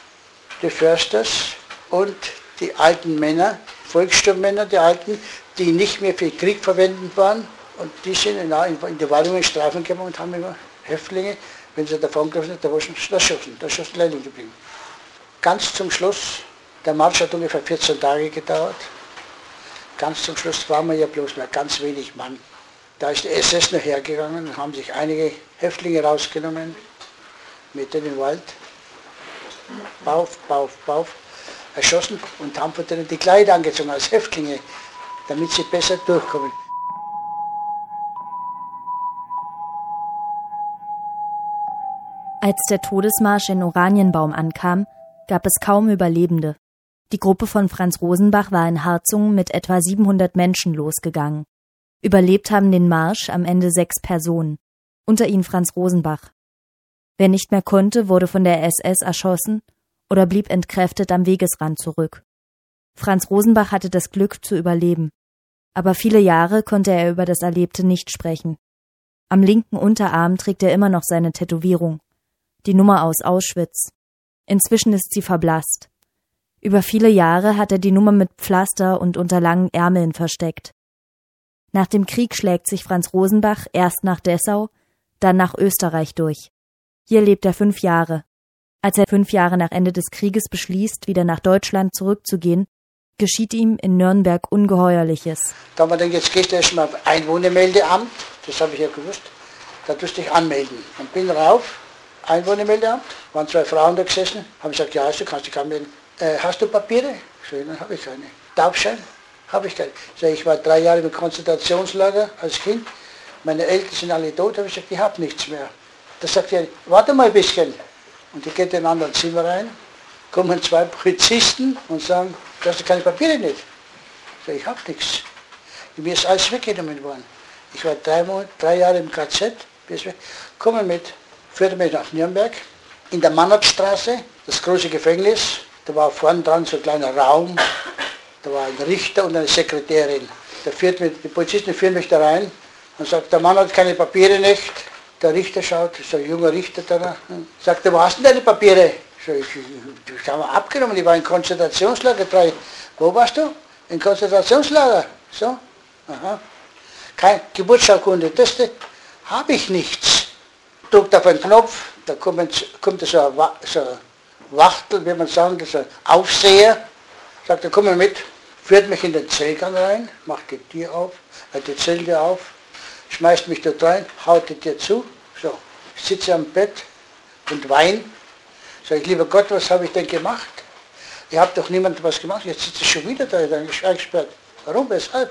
Speaker 9: die Försters und die alten Männer, Volkssturmmänner, die alten, die nicht mehr für Krieg verwendet waren. Und die sind in, die Waldungen Streifen gemacht und haben immer Häftlinge, wenn sie davon gelaufen sind, da war schon das Schossen, da ist schon Leitung geblieben. Ganz zum Schluss, der Marsch hat ungefähr 14 Tage gedauert. Ganz zum Schluss waren wir ja bloß mehr ganz wenig Mann. Da ist die SS noch hergegangen und haben sich einige Häftlinge rausgenommen, mit in den Wald, Bauf, Bauf, Bauf, erschossen und haben von denen die Kleider angezogen als Häftlinge, damit sie besser durchkommen.
Speaker 8: Als der Todesmarsch in Oranienbaum ankam, gab es kaum Überlebende. Die Gruppe von Franz Rosenbach war in Harzungen mit etwa 700 Menschen losgegangen. Überlebt haben den Marsch am Ende sechs Personen, unter ihnen Franz Rosenbach. Wer nicht mehr konnte, wurde von der SS erschossen oder blieb entkräftet am Wegesrand zurück. Franz Rosenbach hatte das Glück zu überleben, aber viele Jahre konnte er über das Erlebte nicht sprechen. Am linken Unterarm trägt er immer noch seine Tätowierung die Nummer aus Auschwitz. Inzwischen ist sie verblasst. Über viele Jahre hat er die Nummer mit Pflaster und unter langen Ärmeln versteckt. Nach dem Krieg schlägt sich Franz Rosenbach erst nach Dessau, dann nach Österreich durch. Hier lebt er fünf Jahre. Als er fünf Jahre nach Ende des Krieges beschließt, wieder nach Deutschland zurückzugehen, geschieht ihm in Nürnberg Ungeheuerliches.
Speaker 9: Da wir dann, jetzt gehst du erstmal Einwohnermeldeamt, das habe ich ja gewusst, da tust du dich anmelden. Und bin rauf, Einwohnermeldeamt, waren zwei Frauen da gesessen, haben gesagt, ja, du kannst dich anmelden. Äh, hast du Papiere? Sage, dann habe ich keine. Taubschein? Habe ich. Ich, sage, ich war drei Jahre im Konzentrationslager als Kind, meine Eltern sind alle tot, habe ich gesagt, ich habe nichts mehr. Da sagt er, warte mal ein bisschen. Und die geht in ein anderes Zimmer rein, kommen zwei Polizisten und sagen, du hast keine Papiere nicht. Ich sage, ich habe nichts. Mir ist alles weggenommen worden. Ich war drei, Monate, drei Jahre im KZ, kommen mit führte mich nach Nürnberg. In der Mannertstraße, das große Gefängnis, da war vorne dran so ein kleiner Raum, da war ein Richter und eine Sekretärin. Da führt mich, die Polizisten führen mich da rein und sagt, der Mann hat keine Papiere nicht. Der Richter schaut, so ein junger Richter da, sagt, wo hast du denn deine Papiere? So, ich, ich, ich habe abgenommen, ich war in Konzentrationslager drei. Wo warst du? In Konzentrationslager. So, aha. Kein Geburtsurkunde, das habe ich nichts drückt auf einen Knopf, da kommt, kommt so, ein, so ein Wachtel, wie man sagen, ein Aufseher, sagt er, komm mal mit, führt mich in den Zellgang rein, macht die Tür auf, äh, die Zelle auf, schmeißt mich dort rein, haut die Tür zu, so, ich sitze am Bett und wein, sag ich, lieber Gott, was habe ich denn gemacht? Ihr habt doch niemand was gemacht, jetzt sitze ich schon wieder da, dann eingesperrt. Warum, weshalb?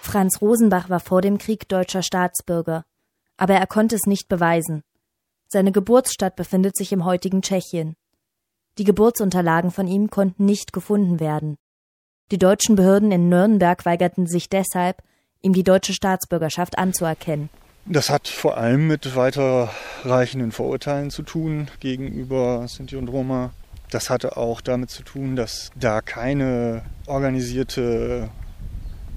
Speaker 8: Franz Rosenbach war vor dem Krieg deutscher Staatsbürger, aber er konnte es nicht beweisen. Seine Geburtsstadt befindet sich im heutigen Tschechien. Die Geburtsunterlagen von ihm konnten nicht gefunden werden. Die deutschen Behörden in Nürnberg weigerten sich deshalb, ihm die deutsche Staatsbürgerschaft anzuerkennen.
Speaker 7: Das hat vor allem mit weiterreichenden Vorurteilen zu tun gegenüber Sinti und Roma. Das hatte auch damit zu tun, dass da keine organisierte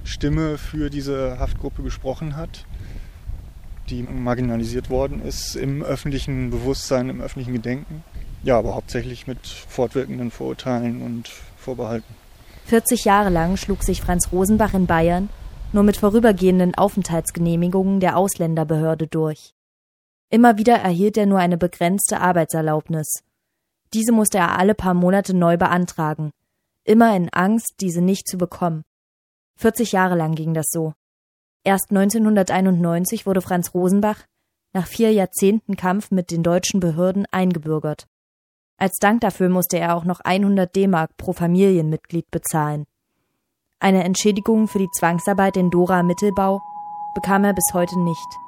Speaker 7: Stimme für diese Haftgruppe gesprochen hat die marginalisiert worden ist im öffentlichen Bewusstsein, im öffentlichen Gedenken. Ja, aber hauptsächlich mit fortwirkenden Vorurteilen und Vorbehalten.
Speaker 8: 40 Jahre lang schlug sich Franz Rosenbach in Bayern nur mit vorübergehenden Aufenthaltsgenehmigungen der Ausländerbehörde durch. Immer wieder erhielt er nur eine begrenzte Arbeitserlaubnis. Diese musste er alle paar Monate neu beantragen, immer in Angst, diese nicht zu bekommen. 40 Jahre lang ging das so. Erst 1991 wurde Franz Rosenbach nach vier Jahrzehnten Kampf mit den deutschen Behörden eingebürgert. Als Dank dafür musste er auch noch 100 D-Mark pro Familienmitglied bezahlen.
Speaker 2: Eine Entschädigung für die Zwangsarbeit in Dora Mittelbau bekam er bis heute nicht.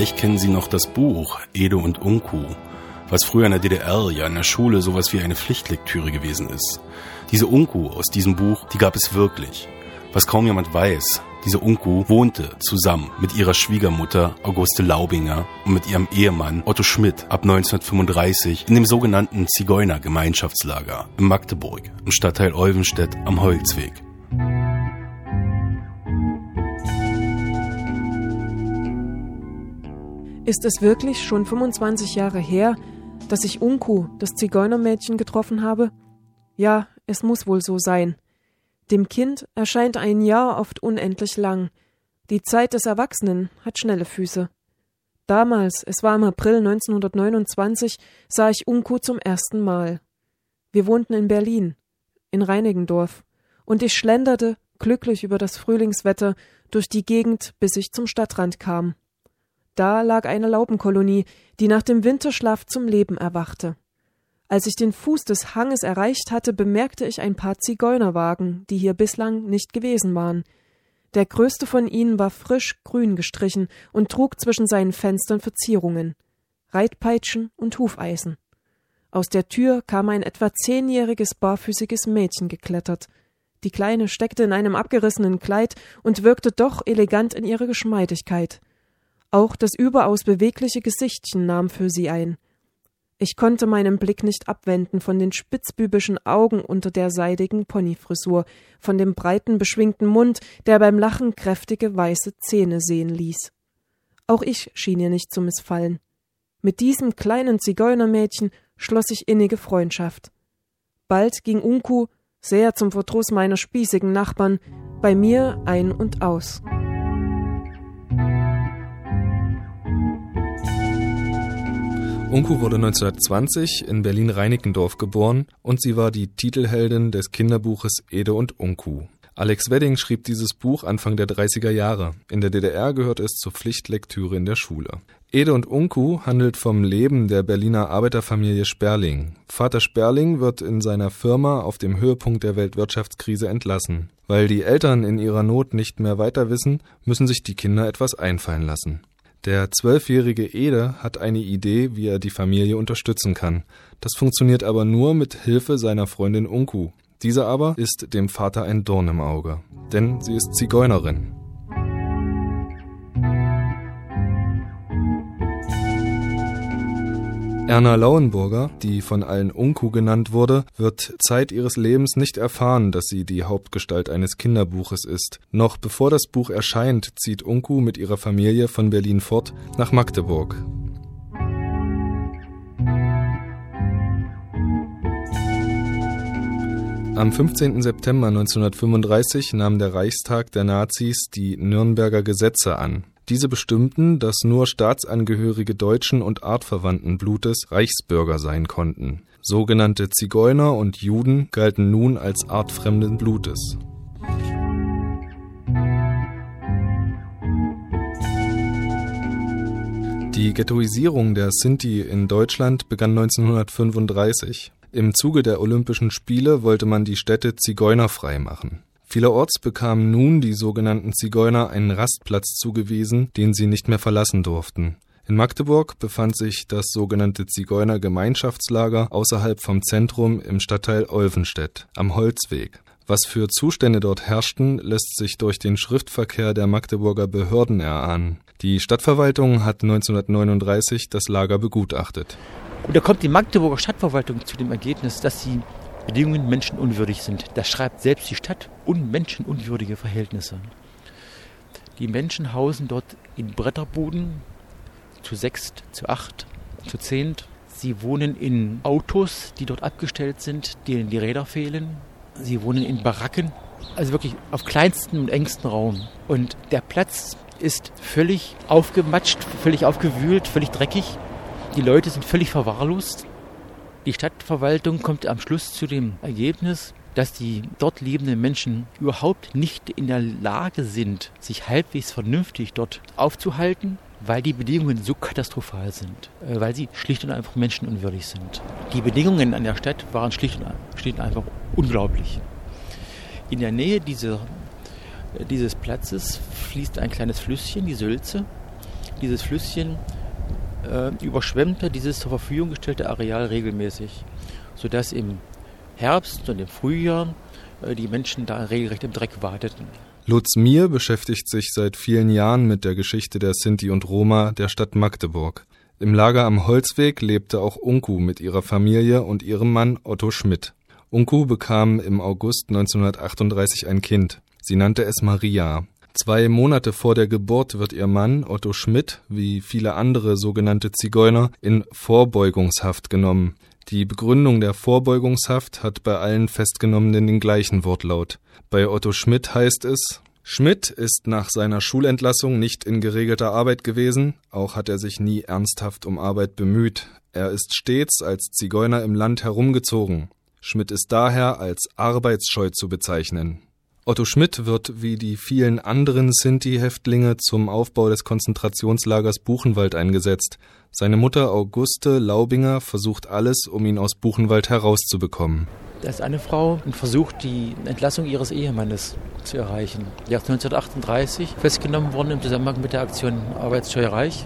Speaker 10: Vielleicht kennen Sie noch das Buch Edo und Unku, was früher in der DDR ja in der Schule sowas wie eine Pflichtlektüre gewesen ist. Diese Unku aus diesem Buch, die gab es wirklich. Was kaum jemand weiß, diese Unku wohnte zusammen mit ihrer Schwiegermutter Auguste Laubinger und mit ihrem Ehemann Otto Schmidt ab 1935 in dem sogenannten Zigeuner-Gemeinschaftslager in Magdeburg im Stadtteil Olvenstedt am Holzweg.
Speaker 11: Ist es wirklich schon 25 Jahre her, dass ich Unku, das Zigeunermädchen, getroffen habe? Ja, es muss wohl so sein. Dem Kind erscheint ein Jahr oft unendlich lang. Die Zeit des Erwachsenen hat schnelle Füße. Damals, es war im April 1929, sah ich Unku zum ersten Mal. Wir wohnten in Berlin, in Reinigendorf, und ich schlenderte, glücklich über das Frühlingswetter, durch die Gegend, bis ich zum Stadtrand kam. Da lag eine Laubenkolonie, die nach dem Winterschlaf zum Leben erwachte. Als ich den Fuß des Hanges erreicht hatte, bemerkte ich ein paar Zigeunerwagen, die hier bislang nicht gewesen waren. Der größte von ihnen war frisch grün gestrichen und trug zwischen seinen Fenstern Verzierungen, Reitpeitschen und Hufeisen. Aus der Tür kam ein etwa zehnjähriges barfüßiges Mädchen geklettert. Die Kleine steckte in einem abgerissenen Kleid und wirkte doch elegant in ihrer Geschmeidigkeit. Auch das überaus bewegliche Gesichtchen nahm für sie ein. Ich konnte meinen Blick nicht abwenden von den spitzbübischen Augen unter der seidigen Ponyfrisur, von dem breiten, beschwingten Mund, der beim Lachen kräftige weiße Zähne sehen ließ. Auch ich schien ihr nicht zu missfallen. Mit diesem kleinen Zigeunermädchen schloss ich innige Freundschaft. Bald ging Unku, sehr zum Verdruss meiner spießigen Nachbarn, bei mir ein und aus.
Speaker 5: Unku wurde 1920 in Berlin-Reinickendorf geboren und sie war die Titelheldin des Kinderbuches Ede und Unku. Alex Wedding schrieb dieses Buch Anfang der 30er Jahre. In der DDR gehört es zur Pflichtlektüre in der Schule. Ede und Unku handelt vom Leben der Berliner Arbeiterfamilie Sperling. Vater Sperling wird in seiner Firma auf dem Höhepunkt der Weltwirtschaftskrise entlassen. Weil die Eltern in ihrer Not nicht mehr weiter wissen, müssen sich die Kinder etwas einfallen lassen. Der zwölfjährige Ede hat eine Idee, wie er die Familie unterstützen kann. Das funktioniert aber nur mit Hilfe seiner Freundin Unku. Diese aber ist dem Vater ein Dorn im Auge, denn sie ist Zigeunerin. Erna Lauenburger, die von allen Unku genannt wurde, wird Zeit ihres Lebens nicht erfahren, dass sie die Hauptgestalt eines Kinderbuches ist. Noch bevor das Buch erscheint, zieht Unku mit ihrer Familie von Berlin fort nach Magdeburg. Am 15. September 1935 nahm der Reichstag der Nazis die Nürnberger Gesetze an. Diese bestimmten, dass nur Staatsangehörige deutschen und artverwandten Blutes Reichsbürger sein konnten. Sogenannte Zigeuner und Juden galten nun als artfremden Blutes. Die Ghettoisierung der Sinti in Deutschland begann 1935. Im Zuge der Olympischen Spiele wollte man die Städte zigeunerfrei machen. Vielerorts bekamen nun die sogenannten Zigeuner einen Rastplatz zugewiesen, den sie nicht mehr verlassen durften. In Magdeburg befand sich das sogenannte Zigeuner-Gemeinschaftslager außerhalb vom Zentrum im Stadtteil Olvenstedt am Holzweg. Was für Zustände dort herrschten, lässt sich durch den Schriftverkehr der Magdeburger Behörden erahnen. Die Stadtverwaltung hat 1939 das Lager begutachtet.
Speaker 1: Und da kommt die Magdeburger Stadtverwaltung zu dem Ergebnis, dass sie Bedingungen menschenunwürdig sind. Das schreibt selbst die Stadt unmenschenunwürdige Verhältnisse. Die Menschen hausen dort in Bretterbuden zu sechst, zu acht, zu zehnt. Sie wohnen in Autos, die dort abgestellt sind, denen die Räder fehlen. Sie wohnen in Baracken, also wirklich auf kleinstem und engstem Raum. Und der Platz ist völlig aufgematscht, völlig aufgewühlt, völlig dreckig. Die Leute sind völlig verwahrlost. Die Stadtverwaltung kommt am Schluss zu dem Ergebnis, dass die dort lebenden Menschen überhaupt nicht in der Lage sind, sich halbwegs vernünftig dort aufzuhalten, weil die Bedingungen so katastrophal sind, äh, weil sie schlicht und einfach menschenunwürdig sind. Die Bedingungen an der Stadt waren schlicht und, einfach unglaublich. In der Nähe dieser, dieses Platzes fließt ein kleines Flüsschen, die Sülze. Dieses Flüsschen äh, überschwemmte dieses zur Verfügung gestellte Areal regelmäßig, sodass im Herbst und im Frühjahr äh, die Menschen da regelrecht im Dreck warteten.
Speaker 5: Lutz Mier beschäftigt sich seit vielen Jahren mit der Geschichte der Sinti und Roma der Stadt Magdeburg. Im Lager am Holzweg lebte auch Unku mit ihrer Familie und ihrem Mann Otto Schmidt. Unku bekam im August 1938 ein Kind. Sie nannte es Maria. Zwei Monate vor der Geburt wird ihr Mann Otto Schmidt, wie viele andere sogenannte Zigeuner, in Vorbeugungshaft genommen. Die Begründung der Vorbeugungshaft hat bei allen Festgenommenen den gleichen Wortlaut. Bei Otto Schmidt heißt es Schmidt ist nach seiner Schulentlassung nicht in geregelter Arbeit gewesen, auch hat er sich nie ernsthaft um Arbeit bemüht. Er ist stets als Zigeuner im Land herumgezogen. Schmidt ist daher als arbeitsscheu zu bezeichnen. Otto Schmidt wird wie die vielen anderen Sinti-Häftlinge zum Aufbau des Konzentrationslagers Buchenwald eingesetzt. Seine Mutter Auguste Laubinger versucht alles, um ihn aus Buchenwald herauszubekommen.
Speaker 1: Da ist eine Frau und versucht, die Entlassung ihres Ehemannes zu erreichen. Die ist 1938 festgenommen worden im Zusammenhang mit der Aktion Arbeitssteuerreich.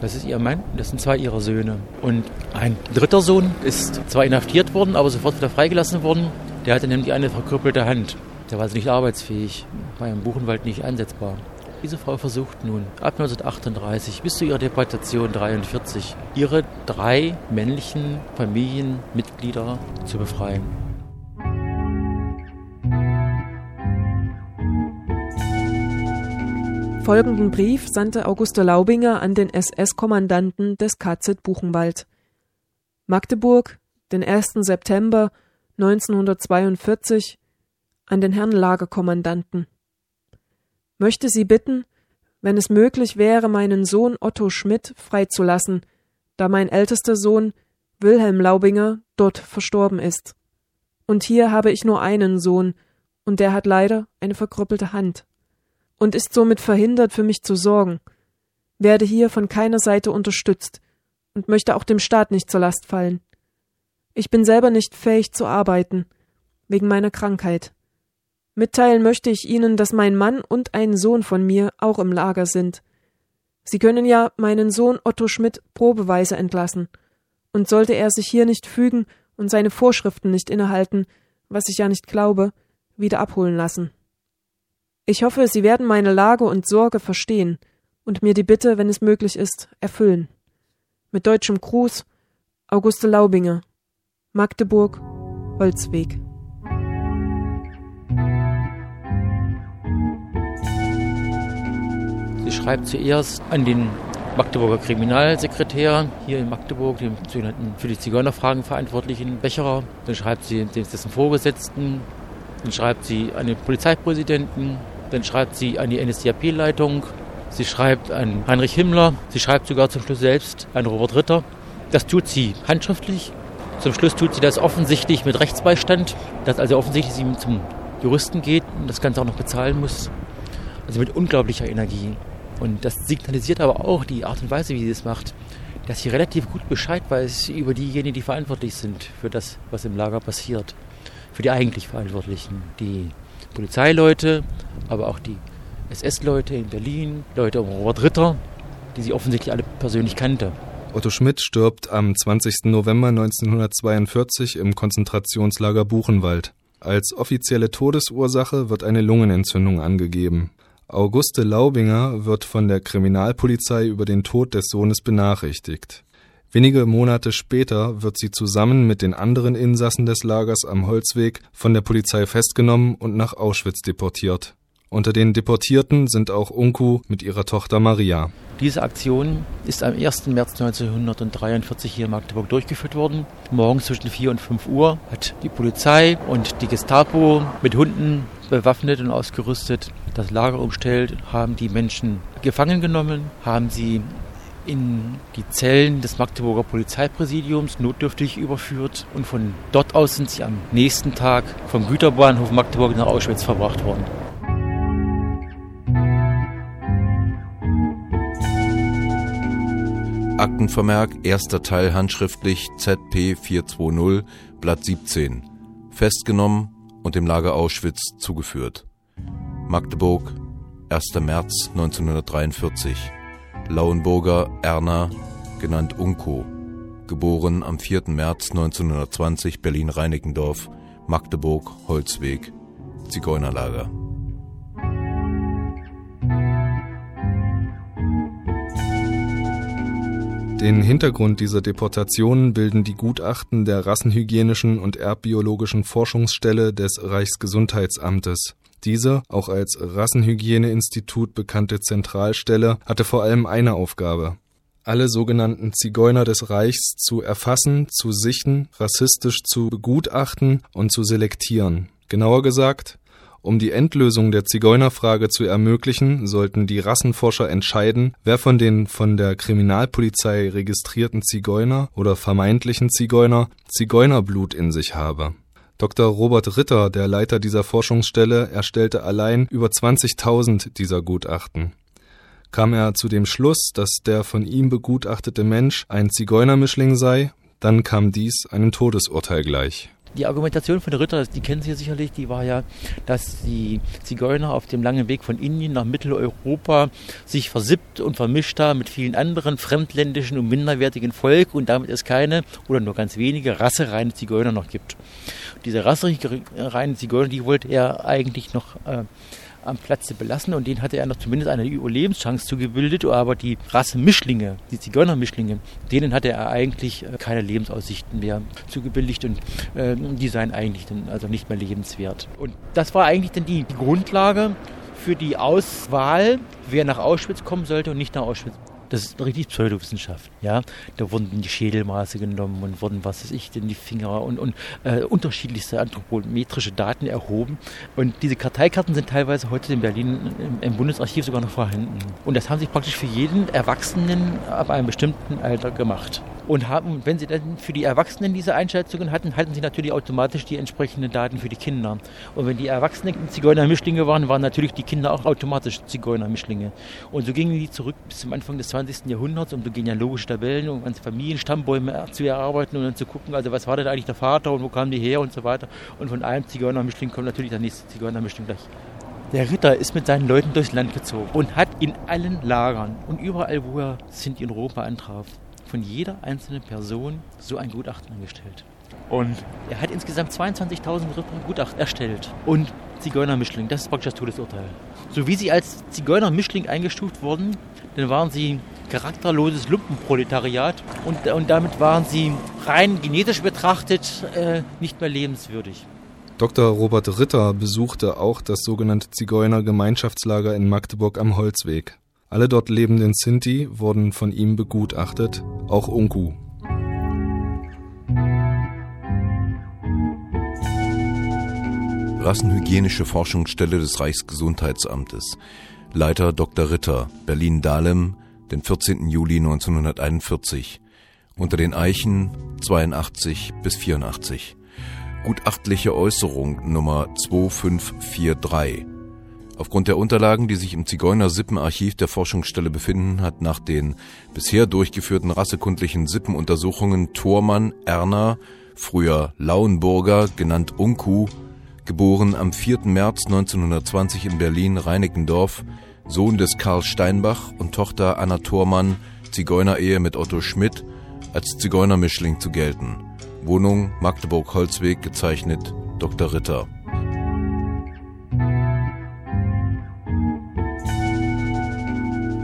Speaker 1: Das ist ihr Mann, das sind zwei ihrer Söhne. Und ein dritter Sohn ist zwar inhaftiert worden, aber sofort wieder freigelassen worden. Der hatte nämlich eine verkrüppelte Hand. Der war also nicht arbeitsfähig, war im Buchenwald nicht einsetzbar. Diese Frau versucht nun ab 1938 bis zu ihrer Deportation 1943 ihre drei männlichen Familienmitglieder zu befreien.
Speaker 11: Folgenden Brief sandte Auguste Laubinger an den SS-Kommandanten des KZ Buchenwald. Magdeburg, den 1. September 1942 an den Herrn Lagerkommandanten. Möchte Sie bitten, wenn es möglich wäre, meinen Sohn Otto Schmidt freizulassen, da mein ältester Sohn Wilhelm Laubinger dort verstorben ist. Und hier habe ich nur einen Sohn, und der hat leider eine verkrüppelte Hand und ist somit verhindert, für mich zu sorgen, werde hier von keiner Seite unterstützt und möchte auch dem Staat nicht zur Last fallen. Ich bin selber nicht fähig zu arbeiten, wegen meiner Krankheit. Mitteilen möchte ich Ihnen, dass mein Mann und ein Sohn von mir auch im Lager sind. Sie können ja meinen Sohn Otto Schmidt probeweise entlassen. Und sollte er sich hier nicht fügen und seine Vorschriften nicht innehalten, was ich ja nicht glaube, wieder abholen lassen. Ich hoffe, Sie werden meine Lage und Sorge verstehen und mir die Bitte, wenn es möglich ist, erfüllen. Mit deutschem Gruß Auguste Laubinger Magdeburg Holzweg
Speaker 1: Sie schreibt zuerst an den Magdeburger Kriminalsekretär hier in Magdeburg, dem sogenannten für die Zigeunerfragen verantwortlichen Becherer. Dann schreibt sie dessen Vorgesetzten. Dann schreibt sie an den Polizeipräsidenten. Dann schreibt sie an die NSDAP-Leitung. Sie schreibt an Heinrich Himmler. Sie schreibt sogar zum Schluss selbst an Robert Ritter. Das tut sie handschriftlich. Zum Schluss tut sie das offensichtlich mit Rechtsbeistand, dass also offensichtlich sie zum Juristen geht und das Ganze auch noch bezahlen muss. Also mit unglaublicher Energie. Und das signalisiert aber auch die Art und Weise, wie sie es macht, dass sie relativ gut Bescheid weiß über diejenigen, die verantwortlich sind für das, was im Lager passiert. Für die eigentlich Verantwortlichen. Die Polizeileute, aber auch die SS-Leute in Berlin, Leute um Robert Ritter, die sie offensichtlich alle persönlich kannte.
Speaker 5: Otto Schmidt stirbt am 20. November 1942 im Konzentrationslager Buchenwald. Als offizielle Todesursache wird eine Lungenentzündung angegeben. Auguste Laubinger wird von der Kriminalpolizei über den Tod des Sohnes benachrichtigt. Wenige Monate später wird sie zusammen mit den anderen Insassen des Lagers am Holzweg von der Polizei festgenommen und nach Auschwitz deportiert. Unter den Deportierten sind auch Unku mit ihrer Tochter Maria.
Speaker 1: Diese Aktion ist am 1. März 1943 hier in Magdeburg durchgeführt worden. Morgens zwischen 4 und 5 Uhr hat die Polizei und die Gestapo mit Hunden bewaffnet und ausgerüstet das Lager umstellt, haben die Menschen gefangen genommen, haben sie in die Zellen des Magdeburger Polizeipräsidiums notdürftig überführt und von dort aus sind sie am nächsten Tag vom Güterbahnhof Magdeburg nach Auschwitz verbracht worden.
Speaker 3: Aktenvermerk, erster Teil handschriftlich ZP 420, Blatt 17. Festgenommen und dem Lager Auschwitz zugeführt. Magdeburg, 1. März 1943. Lauenburger Erna, genannt Unko, geboren am 4. März 1920 Berlin-Reinickendorf, Magdeburg, Holzweg, Zigeunerlager.
Speaker 5: Den Hintergrund dieser Deportationen bilden die Gutachten der Rassenhygienischen und Erbbiologischen Forschungsstelle des Reichsgesundheitsamtes. Diese, auch als Rassenhygieneinstitut bekannte Zentralstelle, hatte vor allem eine Aufgabe alle sogenannten Zigeuner des Reichs zu erfassen, zu sichten, rassistisch zu begutachten und zu selektieren. Genauer gesagt, um die Endlösung der Zigeunerfrage zu ermöglichen, sollten die Rassenforscher entscheiden, wer von den von der Kriminalpolizei registrierten Zigeuner oder vermeintlichen Zigeuner Zigeunerblut in sich habe. Dr. Robert Ritter, der Leiter dieser Forschungsstelle, erstellte allein über 20.000 dieser Gutachten. Kam er zu dem Schluss, dass der von ihm begutachtete Mensch ein Zigeunermischling sei, dann kam dies einem Todesurteil gleich.
Speaker 1: Die Argumentation von Ritter, die kennen Sie sicherlich, die war ja, dass die Zigeuner auf dem langen Weg von Indien nach Mitteleuropa sich versippt und vermischt haben mit vielen anderen fremdländischen und minderwertigen Volk und damit es keine oder nur ganz wenige rassereine Zigeuner noch gibt. Diese rassereine Zigeuner, die wollte er eigentlich noch äh, am Platze belassen und denen hatte er noch zumindest eine Überlebenschance zugebildet, aber die Rasse-Mischlinge, die Zigeuner-Mischlinge, denen hatte er eigentlich äh, keine Lebensaussichten mehr zugebilligt und äh, die seien eigentlich dann also nicht mehr lebenswert. Und das war eigentlich dann die, die Grundlage für die Auswahl, wer nach Auschwitz kommen sollte und nicht nach Auschwitz das ist richtig Pseudowissenschaft. Ja? Da wurden die Schädelmaße genommen und wurden, was weiß ich, denn die Finger und, und äh, unterschiedlichste anthropometrische Daten erhoben. Und diese Karteikarten sind teilweise heute in Berlin im, im, Bundesarchiv sogar noch vorhanden. Und das haben sie praktisch für jeden Erwachsenen ab einem bestimmten Alter gemacht und haben, wenn sie dann für die Erwachsenen diese Einschätzungen hatten, hatten sie natürlich automatisch die entsprechenden Daten für die Kinder. Und wenn die Erwachsenen Zigeunermischlinge waren, waren natürlich die Kinder auch automatisch Zigeunermischlinge. Und so gingen die zurück bis zum Anfang des 20. Jahrhunderts, um so genealogische Tabellen, um ganze Familienstammbäume zu erarbeiten und dann zu gucken, also was war denn eigentlich der Vater und wo kamen die her und so weiter. Und von einem Zigeunermischling kommt natürlich der nächste Zigeunermischling gleich. Der Ritter ist mit seinen Leuten durchs Land gezogen und hat in allen Lagern und überall, wo er Sinti in Europa antraf, von jeder einzelnen Person so ein Gutachten angestellt. Und er hat insgesamt 22.000 Gutachten erstellt. Und Zigeunermischling, das ist praktisch das Todesurteil. So wie sie als Zigeunermischling eingestuft wurden, dann waren sie charakterloses Lumpenproletariat und, und damit waren sie rein genetisch betrachtet äh, nicht mehr lebenswürdig.
Speaker 5: Dr. Robert Ritter besuchte auch das sogenannte Zigeuner-Gemeinschaftslager in Magdeburg am Holzweg. Alle dort lebenden Sinti wurden von ihm begutachtet, auch Unku.
Speaker 3: Rassenhygienische Forschungsstelle des Reichsgesundheitsamtes. Leiter Dr. Ritter, Berlin-Dahlem, den 14. Juli 1941. Unter den Eichen 82 bis 84. Gutachtliche Äußerung Nummer 2543 Aufgrund der Unterlagen, die sich im Zigeuner-Sippenarchiv der Forschungsstelle befinden, hat nach den bisher durchgeführten rassekundlichen Sippenuntersuchungen Thormann Erner, früher Lauenburger, genannt Unku, geboren am 4. März 1920 in Berlin-Reinickendorf, Sohn des Karl Steinbach und Tochter Anna Thormann, Zigeunerehe mit Otto Schmidt, als Zigeunermischling zu gelten. Wohnung Magdeburg-Holzweg gezeichnet Dr. Ritter.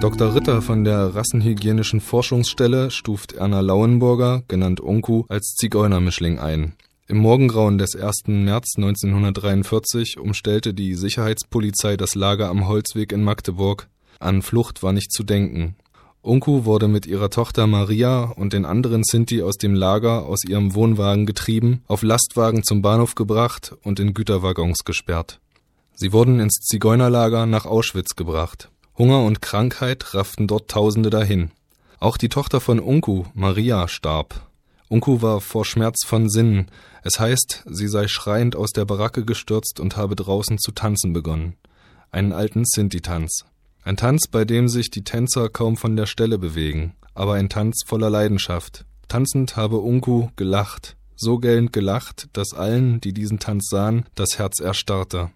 Speaker 5: Dr. Ritter von der Rassenhygienischen Forschungsstelle stuft Erna Lauenburger, genannt Unku, als Zigeunermischling ein. Im Morgengrauen des 1. März 1943 umstellte die Sicherheitspolizei das Lager am Holzweg in Magdeburg. An Flucht war nicht zu denken. Unku wurde mit ihrer Tochter Maria und den anderen Sinti aus dem Lager aus ihrem Wohnwagen getrieben, auf Lastwagen zum Bahnhof gebracht und in Güterwaggons gesperrt. Sie wurden ins Zigeunerlager nach Auschwitz gebracht. Hunger und Krankheit rafften dort Tausende dahin. Auch die Tochter von Unku, Maria, starb. Unku war vor Schmerz von Sinnen. Es heißt, sie sei schreiend aus der Baracke gestürzt und habe draußen zu tanzen begonnen. Einen alten Sinti-Tanz. Ein Tanz, bei dem sich die Tänzer kaum von der Stelle bewegen, aber ein Tanz voller Leidenschaft. Tanzend habe Unku gelacht, so gellend gelacht, dass allen, die diesen Tanz sahen, das Herz erstarrte.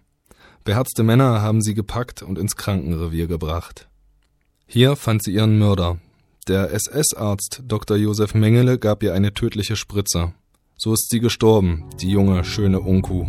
Speaker 5: Beherzte Männer haben sie gepackt und ins Krankenrevier gebracht. Hier fand sie ihren Mörder. Der SS-Arzt Dr. Josef Mengele gab ihr eine tödliche Spritze. So ist sie gestorben, die junge, schöne Unku.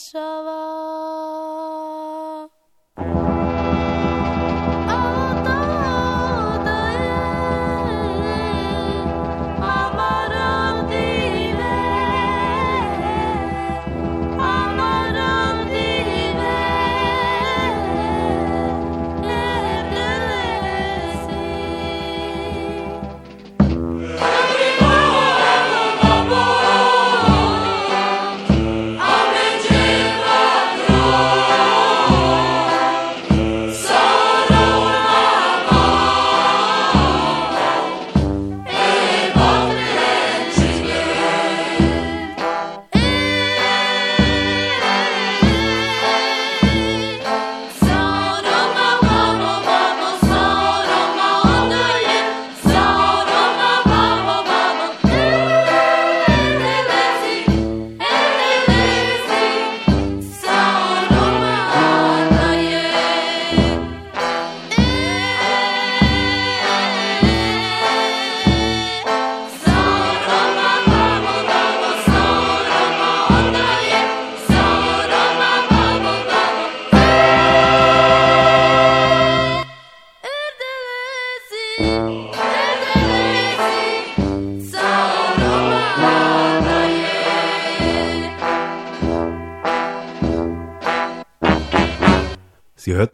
Speaker 2: so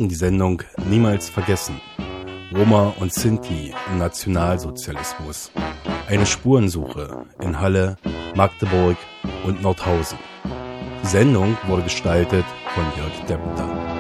Speaker 2: die Sendung Niemals vergessen. Roma und Sinti im Nationalsozialismus. Eine Spurensuche in Halle, Magdeburg und Nordhausen. Die Sendung wurde gestaltet von Jörg Dempter.